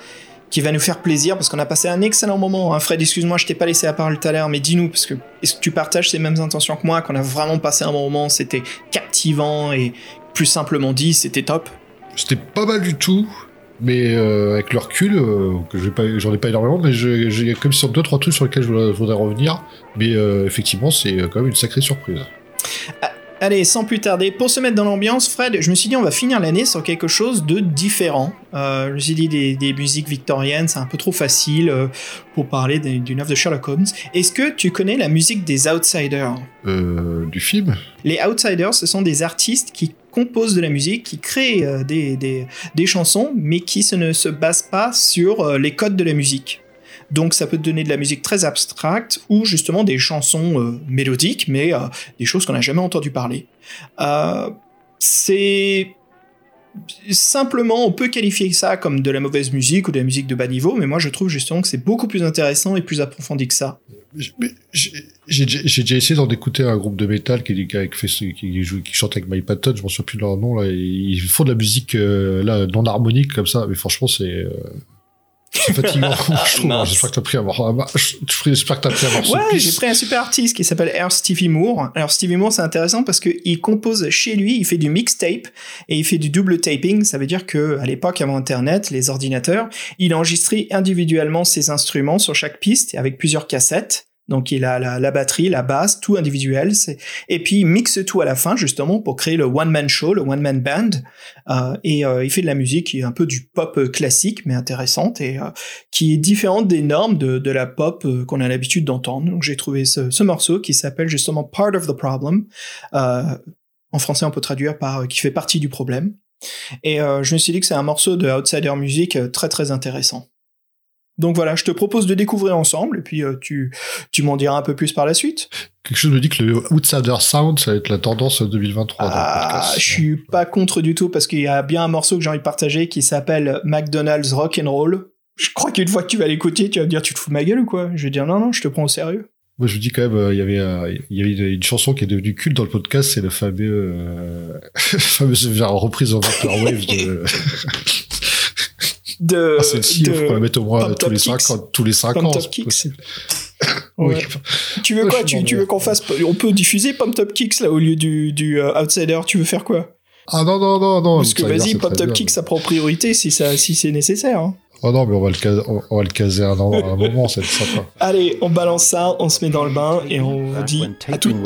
qu'il va nous faire plaisir, parce qu'on a passé un excellent moment. Hein. Fred, excuse-moi, je t'ai pas laissé la parole tout à l'heure, mais dis-nous, parce que est-ce que tu partages ces mêmes intentions que moi, qu'on a vraiment passé un bon moment, c'était captivant, et plus simplement dit, c'était top? C'était pas mal du tout, mais euh, avec le recul, euh, j'en ai pas énormément, mais j'ai comme sur deux trois trucs sur lesquels je voudrais, je voudrais revenir. Mais euh, effectivement, c'est euh, quand même une sacrée surprise. Allez, sans plus tarder, pour se mettre dans l'ambiance, Fred, je me suis dit on va finir l'année sur quelque chose de différent. Euh, je me suis dit des, des musiques victoriennes, c'est un peu trop facile euh, pour parler d'une œuvre de Sherlock Holmes. Est-ce que tu connais la musique des Outsiders? Euh, Du film? Les Outsiders, ce sont des artistes qui composent de la musique, qui créent des, des, des, chansons, mais qui ne se basent pas sur les codes de la musique. Donc ça peut donner de la musique très abstracte ou justement des chansons euh, mélodiques, mais euh, des choses qu'on n'a jamais entendu parler. Euh, c'est simplement, on peut qualifier ça comme de la mauvaise musique ou de la musique de bas niveau, mais moi je trouve justement que c'est beaucoup plus intéressant et plus approfondi que ça. J'ai déjà essayé d'en écouter un groupe de métal qui, chante avec My Patton, je m'en souviens plus de leur nom, là, ils font de la musique non harmonique comme ça, mais franchement c'est... c'est fatigant, je trouve. J'espère que t'as pris morceau. J'espère que t'as pris un morceau. Ouais, j'ai pris un super artiste qui s'appelle Air Stevie Moore. Alors Stevie Moore, c'est intéressant parce que il compose chez lui, il fait du mixtape et il fait du double taping. Ça veut dire que à l'époque, avant Internet, les ordinateurs, il enregistrait individuellement ses instruments sur chaque piste avec plusieurs cassettes. Donc il a la, la, batterie, la basse, tout individuel. Et puis il mixe tout à la fin justement pour créer le one man show, le one man band. Euh, et euh, il fait de la musique qui est un peu du pop classique mais intéressante et euh, qui est différente des normes de, de la pop euh, qu'on a l'habitude d'entendre. Donc j'ai trouvé ce, ce, morceau qui s'appelle justement Part of the Problem. Euh, en français on peut traduire par qui fait partie du problème. Et je me suis dit que c'est un morceau de outsider music très très intéressant. Donc voilà, je te propose de découvrir ensemble et puis euh, tu, tu m'en diras un peu plus par la suite. Quelque chose me dit que le Outsider Sound, ça va être la tendance 2023. Ah, je suis pas contre du tout parce qu'il y a bien un morceau que j'ai envie de partager qui s'appelle McDonald's Rock and Roll. Je crois qu'une fois que tu vas l'écouter, tu vas me dire tu te fous de ma gueule ou quoi? Je vais dire non non, je te prends au sérieux. Moi, je vous dis quand même, euh, il y avait, euh, il y avait une chanson qui est devenue culte dans le podcast, c'est le fameux, euh, fameuse reprise en Vaporwave de, de. Ah, celle-ci, il faut la mettre au moins tous les, 50, tous les 5 ans. Ouais. Tu veux quoi? Tu, tu, veux qu'on fasse On peut diffuser Pump Top Kicks là au lieu du, du uh, Outsider. Tu veux faire quoi? Ah non non non non. Parce que vas-y, Pump Top Kicks ça prend priorité si ça si c'est nécessaire. Hein. Oh non, mais on va le caser, on va le caser un, un moment, c'est sympa. Allez, on balance ça, on se met dans le bain et on vous dit à toutes.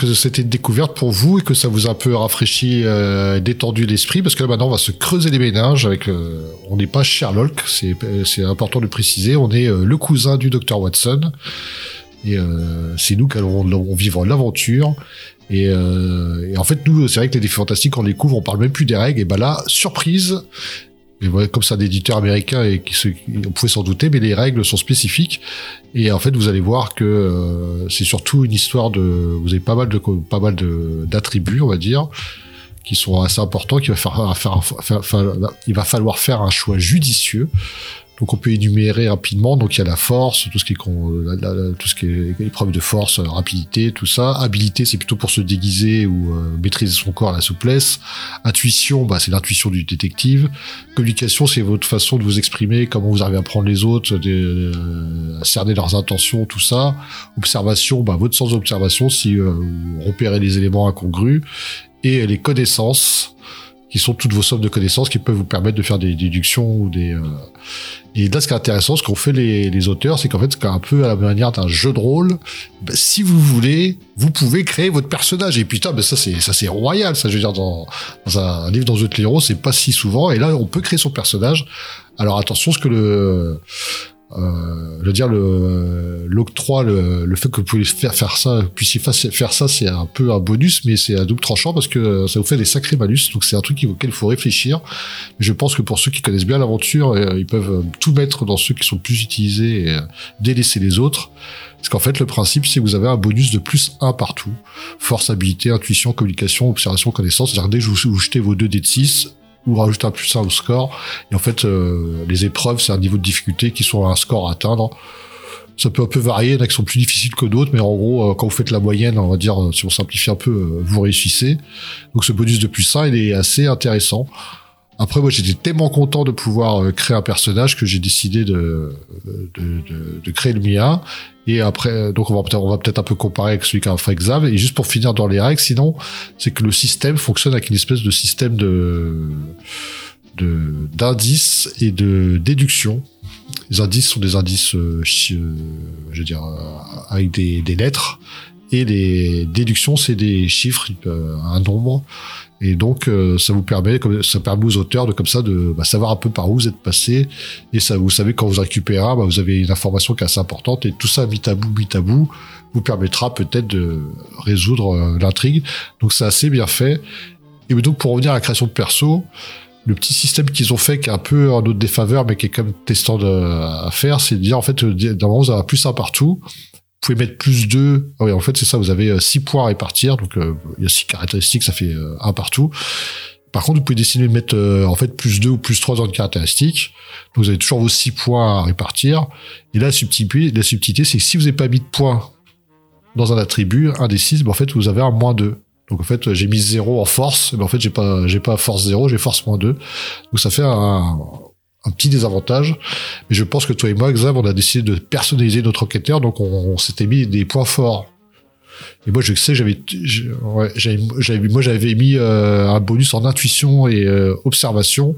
Que c'était une découverte pour vous et que ça vous a un peu rafraîchi, euh, détendu l'esprit, parce que là maintenant on va se creuser les méninges avec. euh, on n'est pas Sherlock, c'est c'est important de préciser. On est euh, le cousin du docteur Watson et euh, c'est nous qui allons, vivre l'aventure. Et, euh, et en fait, nous, c'est vrai que les défis fantastiques, on les couvre, on parle même plus des règles. Et ben là, surprise. Comme c'est un éditeur américain et qui on pouvait s'en douter, mais les règles sont spécifiques. Et en fait, vous allez voir que euh, c'est surtout une histoire de, vous avez pas mal de pas mal de d'attributs, on va dire, qui sont assez importants. Qu'il va faire- il va falloir faire un choix judicieux. Donc on peut énumérer rapidement. Donc il y a la force, tout ce qui est est épreuve de force, euh, rapidité, tout ça. Habilité, c'est plutôt pour se déguiser ou euh, maîtriser son corps, la souplesse. Intuition, bah, c'est l'intuition du détective. Communication, c'est votre façon de vous exprimer, comment vous arrivez à prendre les autres, de, euh, à cerner leurs intentions, tout ça. Observation, bah, votre sens d'observation, si euh, vous repérez les éléments incongrus. Et les connaissances, qui sont toutes vos sommes de connaissances qui peuvent vous permettre de faire des déductions ou des... euh, Et là, ce qui est intéressant, ce qu'ont fait les, auteurs, c'est qu'en fait, c'est un peu à la manière d'un jeu de rôle. bah, si vous voulez, vous pouvez créer votre personnage. Et putain, ben ça c'est ça c'est royal. Ça, je veux dire, dans, dans un livre dans The Héros, c'est pas si souvent. Et là, on peut créer son personnage. Alors attention, ce que le euh, je veux dire le l'octroi, le, le fait que vous pouvez faire faire ça, puissiez fa- faire ça, c'est un peu un bonus, mais c'est un double tranchant parce que ça vous fait des sacrés malus. Donc c'est un truc auquel il faut réfléchir. Je pense que pour ceux qui connaissent bien l'aventure, euh, ils peuvent euh, tout mettre dans ceux qui sont plus utilisés et euh, délaisser les autres. Parce qu'en fait, le principe, c'est que vous avez un bonus de plus 1 partout. Force, habilité, intuition, communication, observation, connaissance. C'est-à-dire dès que vous, vous jetez vos 2 dés de 6, vous rajoutez un plus 1 au score. Et en fait, euh, les épreuves, c'est un niveau de difficulté qui sont un score à atteindre. Ça peut un peu varier, il y en a qui sont plus difficiles que d'autres, mais en gros, euh, quand vous faites la moyenne, on va dire, euh, si on simplifie un peu, vous réussissez. Donc ce bonus de plus 1, il est assez intéressant. Après, moi, j'étais tellement content de pouvoir euh, créer un personnage que j'ai décidé de, de, de, de créer le mien. Et après, donc on va peut-être un peu comparer avec celui qu'a fait Xav. Et juste pour finir dans les règles, sinon, c'est que le système fonctionne avec une espèce de système de de d'indices et de déduction. Les indices sont des indices, euh, euh, je veux dire, euh, avec des, des lettres. Et les déductions, c'est des chiffres, euh, un nombre. Et donc, euh, ça vous permet, comme, ça permet aux auteurs de comme ça de bah, savoir un peu par où vous êtes passé. Et ça, vous savez quand vous récupérez bah, vous avez une information qui est assez importante. Et tout ça mis à bout, mis à bout, vous permettra peut-être de résoudre euh, l'intrigue. Donc, c'est assez bien fait. Et donc, pour revenir à la création de perso, le petit système qu'ils ont fait, qui est un peu en notre défaveur, mais qui est quand même testant à faire, c'est de dire en fait, euh, d'un moment, vous avez plus un partout. Vous pouvez mettre plus 2. Ah oui, en fait, c'est ça, vous avez 6 points à répartir. Donc, euh, il y a 6 caractéristiques, ça fait euh, un partout. Par contre, vous pouvez décider de mettre euh, en fait plus 2 ou plus 3 dans une caractéristique. Donc, vous avez toujours vos 6 points à répartir. Et là, la subtilité, la subtilité c'est que si vous n'avez pas mis de points dans un attribut, un des 6, ben, en fait, vous avez un moins 2. Donc en fait, j'ai mis 0 en force, mais en fait, j'ai pas, j'ai pas force 0, j'ai force moins 2. Donc ça fait un, un petit désavantage. Mais je pense que toi et moi, Xav, on a décidé de personnaliser notre enquêteur, donc on, s'était mis des points forts. Et moi, je sais, j'avais, ouais, moi, j'avais mis euh, un bonus en intuition et euh, observation.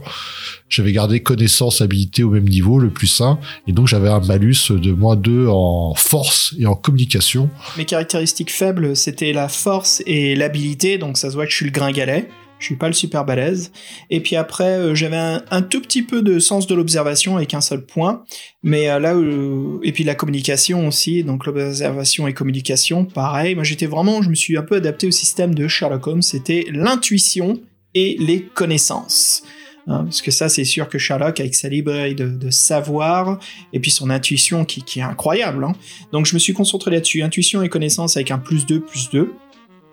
J'avais gardé connaissance, habilité au même niveau, le plus 1. Et donc, j'avais un malus de moins 2 en force et en communication. Mes caractéristiques faibles, c'était la force et l'habilité, donc ça se voit que je suis le gringalet. Je suis pas le super balèze. Et puis après, euh, j'avais un, tout petit peu de sens de l'observation avec un seul point. Mais euh, là, où- et puis la communication aussi, donc l'observation et communication, pareil. Moi, j'étais vraiment, je me suis un peu adapté au système de Sherlock Holmes. C'était l'intuition et les connaissances. Hein, parce que ça, c'est sûr que Sherlock, avec sa librairie de, savoir, et puis son intuition qui, qui est incroyable. hein. Donc je me suis concentré là-dessus, intuition et connaissance avec un plus 2, plus 2.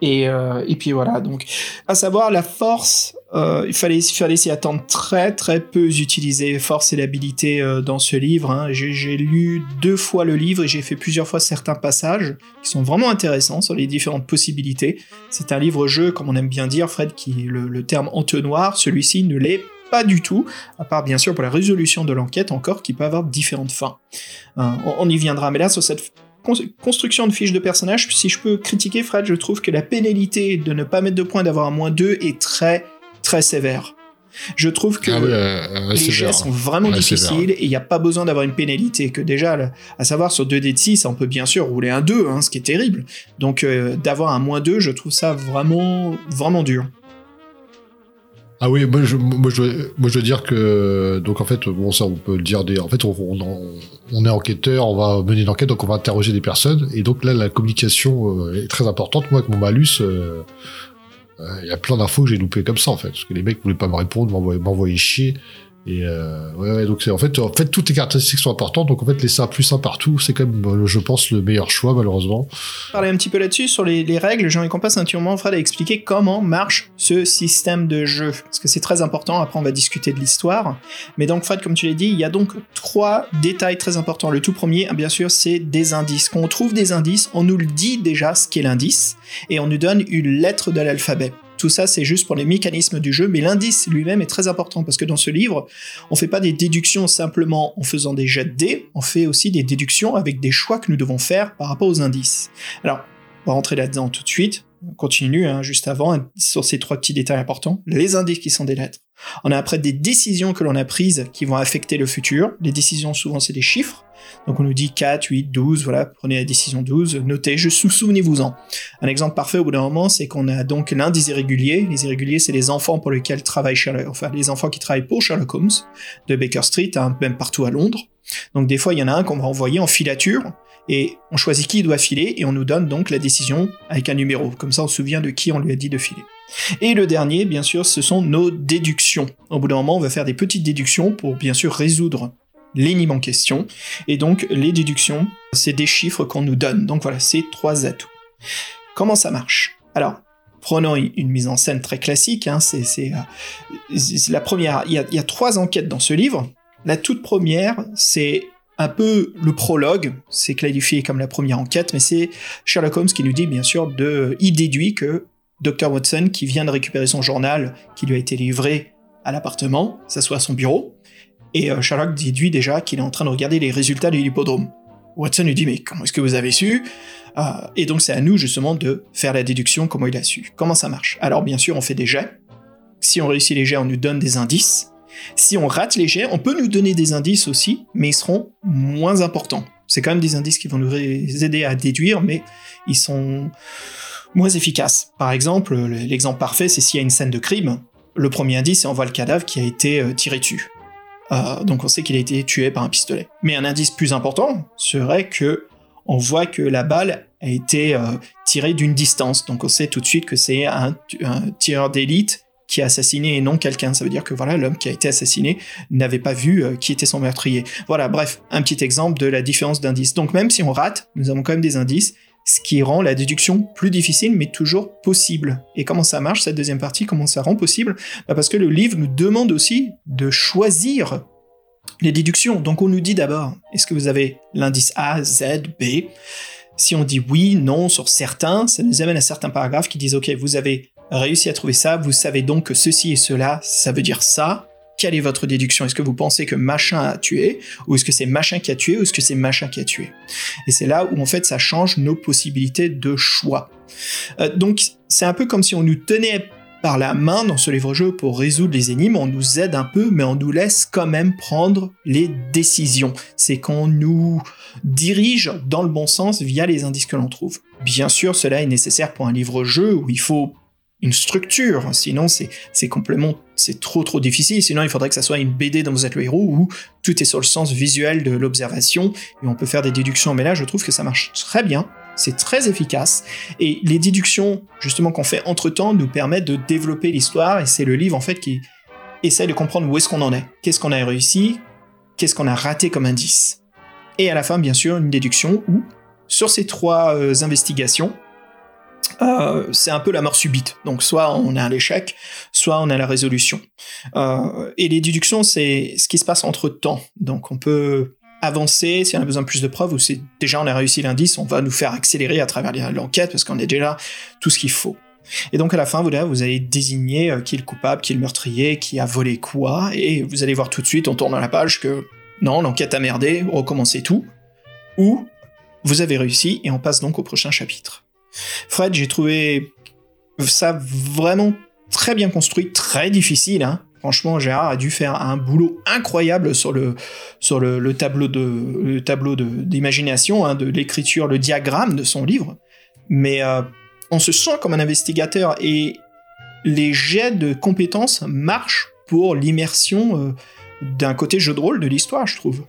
Et, euh, et puis voilà, donc à savoir la force, euh, il fallait, fallait s'y attendre très très peu utiliser force et l'habilité euh, dans ce livre. hein. J'ai lu deux fois le livre et j'ai fait plusieurs fois certains passages qui sont vraiment intéressants sur les différentes possibilités. C'est un livre-jeu, comme on aime bien dire, Fred, qui le, le terme entonnoir, celui-ci ne l'est pas du tout, à part bien sûr pour la résolution de l'enquête encore, qui peut avoir différentes fins. Hein, on, on y viendra, mais là sur cette con- construction de fiches de personnages, si je peux critiquer Fred, je trouve que la pénalité de ne pas mettre de points d'avoir un moins 2 est très très sévère. Je trouve que Ah euh, ouais, les vrai. sont vraiment Ouais, difficiles et il n'y a pas besoin d'avoir une pénalité. Que déjà, là, à savoir sur 2 d de 6, on peut bien sûr rouler un 2, hein, ce qui est terrible. Donc euh, d'avoir un moins 2, je trouve ça vraiment, vraiment dur. Ah oui, moi je, moi, je, moi je veux dire que donc en fait bon ça on peut le dire des en fait on, on, on est enquêteur, on va mener une enquête donc on va interroger des personnes. Et donc là la communication euh, est très importante. Moi avec mon malus, euh, euh, il y a plein d'infos que j'ai loupées comme ça en fait. Parce que les mecs voulaient pas me répondre, m'envoyer chier et euh, ouais, ouais donc c'est en fait en fait toutes les caractéristiques sont importantes donc en fait laisser un plus un partout c'est quand même euh, je pense le meilleur choix malheureusement. Parler un petit peu là-dessus, sur les, les règles, ai qu'on passe un petit moment, Fred, à expliquer comment marche ce système de jeu. Parce que c'est très important, après on va discuter de l'histoire. Mais donc, Fred, comme tu l'as dit, il y a donc trois détails très importants. Le tout premier, bien sûr, c'est des indices. Quand on trouve des indices, on nous le dit déjà ce qu'est l'indice, et on nous donne une lettre de l'alphabet. Tout ça, c'est juste pour les mécanismes du jeu, mais l'indice lui-même est très important parce que dans ce livre, on fait pas des déductions simplement en faisant des jets de dés, on fait aussi des déductions avec des choix que nous devons faire par rapport aux indices. Alors, on va rentrer là-dedans tout de suite. On continue hein, juste avant sur ces trois petits détails importants. Les indices qui sont des lettres. On a après des décisions que l'on a prises qui vont affecter le futur. Les décisions, souvent, c'est des chiffres. Donc on nous dit 4, 8, 12, voilà, prenez la décision 12, notez, je sou- souvenez-vous-en. Un exemple parfait au bout d'un moment, c'est qu'on a donc l'un des irréguliers. Les irréguliers, c'est les enfants pour lesquels travaille Sherlock, enfin les enfants qui travaillent pour Sherlock Holmes, de Baker Street, hein, même partout à Londres. Donc des fois, il y en a un qu'on va envoyer en filature, et on choisit qui doit filer, et on nous donne donc la décision avec un numéro. Comme ça, on se souvient de qui on lui a dit de filer. Et le dernier, bien sûr, ce sont nos déductions. Au bout d'un moment, on va faire des petites déductions pour bien sûr résoudre l'énigme en question. Et donc, les déductions, c'est des chiffres qu'on nous donne. Donc voilà, c'est trois atouts. Comment ça marche? Alors, prenons une mise en scène très classique. hein, euh, c'est la première. Il y, a, trois enquêtes dans ce livre. La toute première, c'est un peu le prologue, c'est qualifié comme la première enquête, mais c'est Sherlock Holmes qui nous dit bien sûr de, il déduit que Dr Watson, qui vient de récupérer son journal, qui lui a été livré à l'appartement, s'assoit à son bureau, et euh, Sherlock déduit déjà qu'il est en train de regarder les résultats de l'hippodrome. Watson lui dit mais comment est-ce que vous avez su? Euh, Et donc c'est à nous justement de faire la déduction comment il a su. Comment ça marche? Alors bien sûr on fait des jets. Si on réussit les jets, on nous donne des indices. Si on rate les jets, on peut nous donner des indices aussi, mais ils seront moins importants. C'est quand même des indices qui vont nous aider à déduire, mais ils sont moins efficaces. Par exemple, l'exemple parfait, c'est s'il y a une scène de crime, le premier indice, c'est on voit le cadavre qui a été euh, tiré dessus. Euh, donc on sait qu'il a été tué par un pistolet. Mais un indice plus important serait que on voit que la balle a été euh, tirée d'une distance. Donc on sait tout de suite que c'est un, tireur d'élite qui a assassiné et non quelqu'un. Ça veut dire que voilà, l'homme qui a été assassiné n'avait pas vu euh, qui était son meurtrier. Voilà, bref, un petit exemple de la différence d'indices. Donc même si on rate, nous avons quand même des indices, ce qui rend la déduction plus difficile, mais toujours possible. Et comment ça marche, cette deuxième partie? Comment ça rend possible? Bah, Parce que le livre nous demande aussi de choisir les déductions. Donc on nous dit d'abord, est-ce que vous avez l'indice A, Z, B? Si on dit oui, non sur certains, ça nous amène à certains paragraphes qui disent, ok, vous avez réussi à trouver ça, vous savez donc que ceci et cela, ça veut dire ça. Quelle est votre déduction? Est-ce que vous pensez que machin a tué Ou est-ce que c'est machin qui a tué Ou est-ce que c'est machin qui a tué? Et c'est là où en fait ça change nos possibilités de choix. Euh, donc c'est un peu comme si on nous tenait par la main dans ce livre-jeu pour résoudre les énigmes, on nous aide un peu, mais on nous laisse quand même prendre les décisions. C'est qu'on nous dirige dans le bon sens via les indices que l'on trouve. Bien sûr, cela est nécessaire pour un livre-jeu où il faut une structure, sinon c'est complètement c'est trop trop difficile. Sinon, il faudrait que ça soit une BD dans Vous êtes le héros où tout est sur le sens visuel de l'observation et on peut faire des déductions. Mais là, je trouve que ça marche très bien. c'est très efficace. Et les déductions, justement, qu'on fait entre-temps nous permettent de développer l'histoire, et c'est le livre, en fait, qui essaie de comprendre où est-ce qu'on en est, qu'est-ce qu'on a réussi, qu'est-ce qu'on a raté comme indice? Et à la fin, bien sûr, une déduction où, sur ces trois euh, investigations, euh, c'est un peu la mort subite. Donc soit on a l'échec, soit on a la résolution. Euh, et les déductions, c'est ce qui se passe entre temps. Donc on peut avancer si on a besoin de plus de preuves ou si déjà on a réussi l'indice, on va nous faire accélérer à travers l'enquête parce qu'on a déjà tout ce qu'il faut. Et donc à la fin, vous, vous allez désigner qui est le coupable, qui est le meurtrier, qui a volé quoi, et vous allez voir tout de suite, on tourne la page, que non, l'enquête a merdé, recommencez tout, ou vous avez réussi et on passe donc au prochain chapitre. Fred, j'ai trouvé ça vraiment très bien construit, très difficile. Hein. Franchement, Gérard a dû faire un boulot incroyable sur le, sur le, tableau de le tableau d'imagination, hein, de l'écriture, le diagramme de son livre. Mais euh, on se sent comme un investigateur et les jets de compétences marchent pour l'immersion euh, d'un côté jeu de rôle de l'histoire, je trouve.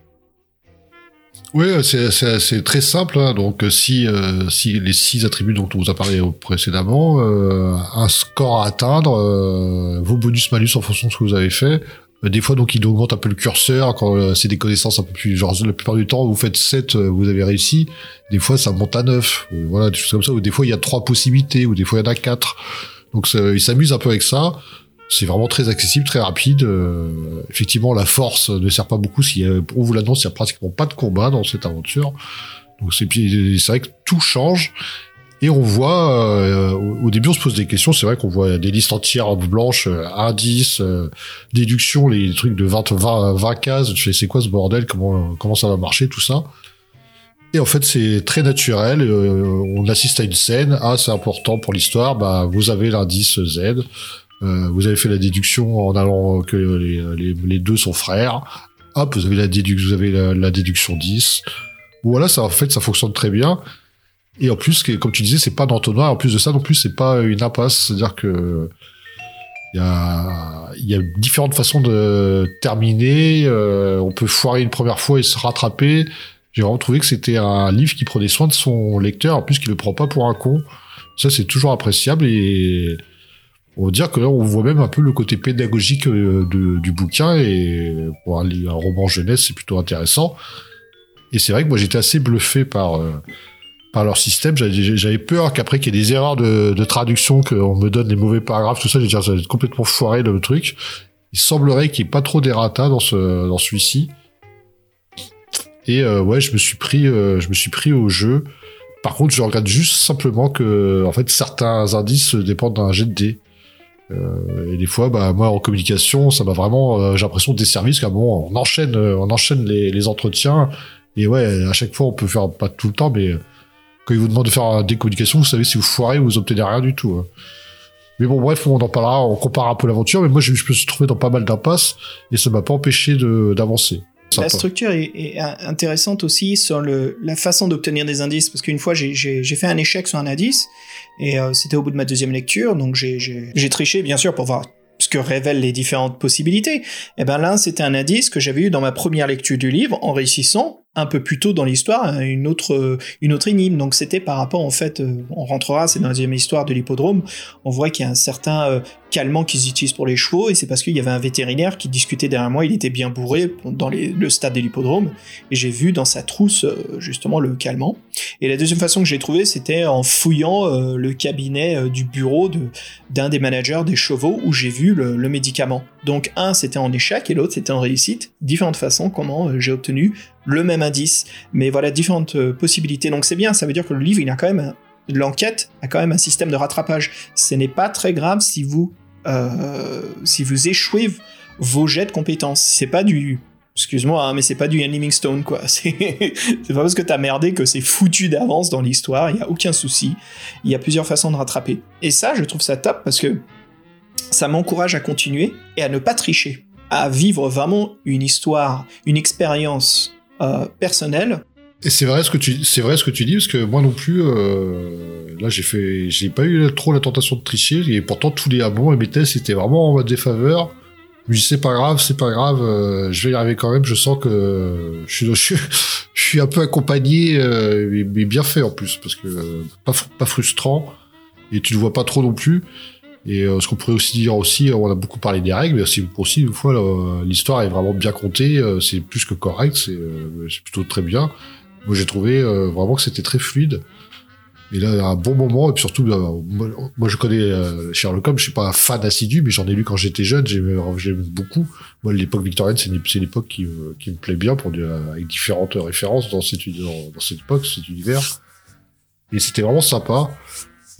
Oui, c'est très simple. Hein. Donc, si, euh, si les six attributs dont on vous a parlé précédemment, euh, un score à atteindre, euh, vos bonus-malus en fonction de ce que vous avez fait. Des fois, donc, il augmente un peu le curseur quand c'est des connaissances un peu plus... Genre, la plupart du temps, vous faites 7, vous avez réussi. Des fois, ça monte à 9. Voilà, des choses comme ça. Ou des fois, il y a trois possibilités. Ou des fois, il y en a quatre. Donc, il s'amuse un peu avec ça c'est vraiment très accessible, très rapide. Euh, effectivement, la force ne sert pas beaucoup. Si on vous l'annonce, il n'y a pratiquement pas de combat dans cette aventure. Donc c'est vrai que tout change. Et on voit, euh, au début, on se pose des questions. C'est vrai qu'on voit des listes entières blanches, euh, indices, euh, déductions, les trucs de 20, 20, 20 cases. Je fais, c'est quoi ce bordel? Comment, ça va marcher, tout ça? Et en fait, c'est très naturel. on assiste à une scène. Ah, c'est important pour l'histoire. Bah, vous avez l'indice Z. Euh, vous avez fait la déduction en allant que les, deux sont frères. Hop, vous avez la, déduction, vous avez la, déduction 10. Voilà, ça en fait, ça fonctionne très bien. Et en plus, comme tu disais, c'est pas d'entonnoir. En plus de ça, non plus, c'est pas une impasse. C'est-à-dire que il y a, y a différentes façons de terminer. Euh, on peut foirer une première fois et se rattraper. J'ai vraiment trouvé que c'était un livre qui prenait soin de son lecteur, en plus qu'il le prend pas pour un con. Ça, c'est toujours appréciable et on va dire que là, on voit même un peu le côté pédagogique euh, du bouquin et pour un, roman jeunesse, c'est plutôt intéressant. Et c'est vrai que moi, j'étais assez bluffé par euh, par leur système. J'avais peur qu'après qu'il y ait des erreurs de, traduction, qu'on me donne les mauvais paragraphes, tout ça, j'ai dit, ça va être complètement foiré le truc. Il semblerait qu'il n'y ait pas trop d'errata dans ce dans celui-ci. Et euh, ouais, je me suis pris, je me suis pris au jeu. Par contre, je regrette juste simplement que, en fait, certains indices dépendent d'un jet de dés. Euh, et des fois, bah, moi, en communication, ça m'a vraiment, euh, j'ai l'impression des services, qu'à bon, on enchaîne, euh, on enchaîne les, les, entretiens. Et ouais, à chaque fois, on peut faire, pas tout le temps, mais quand ils vous demandent de faire des communications, vous savez, si vous foirez, vous obtenez rien du tout. Hein. Mais bon, bref, on en parlera, on compare un peu l'aventure, mais moi, je, je me suis trouvé dans pas mal d'impasses, et ça m'a pas empêché d'avancer. La structure est, intéressante aussi sur le, la façon d'obtenir des indices, parce qu'une fois j'ai fait un échec sur un indice, et euh, c'était au bout de ma deuxième lecture, donc j'ai triché bien sûr pour voir ce que révèlent les différentes possibilités. Et eh ben là, c'était un indice que j'avais eu dans ma première lecture du livre en réussissant un peu plus tôt dans l'histoire une autre une autre énigme. Donc c'était par rapport en fait euh, on rentrera c'est dans la deuxième histoire de l'hippodrome. On voit qu'il y a un certain euh, calmant qu'ils utilisent pour les chevaux et c'est parce qu'il y avait un vétérinaire qui discutait derrière moi. Il était bien bourré dans le stade de l'hippodrome et j'ai vu dans sa trousse euh, justement le calmant. Et la deuxième façon que j'ai trouvé c'était en fouillant le cabinet du bureau de d'un des managers des chevaux où j'ai vu le, le médicament. Donc un c'était en échec et l'autre c'était en réussite. Différentes façons comment j'ai obtenu le même indice, mais voilà, différentes euh, possibilités. Donc c'est bien, ça veut dire que le livre, il a quand même, l'enquête a quand même un système de rattrapage. Ce n'est pas très grave si vous, euh, si vous échouez vos jets de compétences. C'est pas du, excuse-moi, hein, mais c'est pas du Ian Stone, quoi. C'est pas parce que t'as merdé que c'est foutu d'avance dans l'histoire, il y a aucun souci. Il y a plusieurs façons de rattraper. Et ça, je trouve ça top parce que ça m'encourage à continuer et à ne pas tricher, à vivre vraiment une histoire, une expérience euh, personnel. Et c'est vrai ce que tu c'est vrai ce que tu dis parce que moi non plus euh, là j'ai fait j'ai pas eu trop la tentation de tricher et pourtant tous les abons et mes tests étaient vraiment en mode défaveur. Je dis c'est pas grave c'est pas grave euh, je vais y arriver quand même je sens que je suis je, suis un peu accompagné, euh, mais, bien fait en plus, parce que euh, pas, pas frustrant, et tu le vois pas trop non plus. Et euh, ce qu'on pourrait aussi dire aussi, on a beaucoup parlé des règles, mais aussi, une fois, là, l'histoire est vraiment bien contée, euh, c'est plus que correct, c'est euh, plutôt très bien. Moi, j'ai trouvé euh, vraiment que c'était très fluide. Et là, un bon moment, et puis surtout, moi, je connais euh, Sherlock Holmes, je suis pas un fan assidu, mais j'en ai lu quand j'étais jeune, j'aimais beaucoup. Moi, l'époque victorienne, c'est une, époque qui, me- qui me plaît bien, pour du- avec différentes références dans cette, dans cette époque, cet univers. Et c'était vraiment sympa.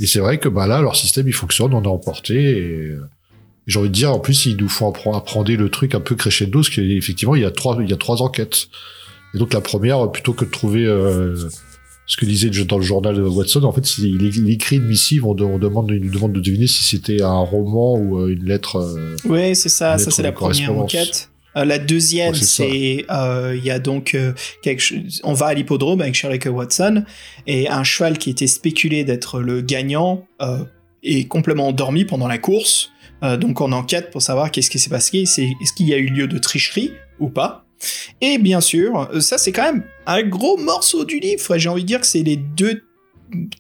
Et c'est vrai que bah là, leur système, il fonctionne, on est emporté. Et, et j'ai envie de dire, en plus, ils nous font appre- apprendre le truc un peu crescendo, parce qu'effectivement, il y a trois, il y a trois enquêtes. Et donc la première, plutôt que de trouver euh, ce que disait dans le journal de Watson, en fait, il, il écrit une missive, on, de- on demande, il nous demande de deviner si c'était un roman ou euh, une lettre. euh, Ouais, c'est ça, ça c'est la première enquête. Euh, la deuxième, Ouais, c'est euh, il y a donc euh, quelque chose- on va à l'hippodrome avec Sherlock Watson et un cheval qui était spéculé d'être le gagnant euh, est complètement endormi pendant la course. Donc on enquête pour savoir qu'est-ce qui s'est passé, c'est est-ce qu'il y a eu lieu de tricherie ou pas. Et bien sûr, ça c'est quand même un gros morceau du livre. J'ai envie de dire que c'est les deux,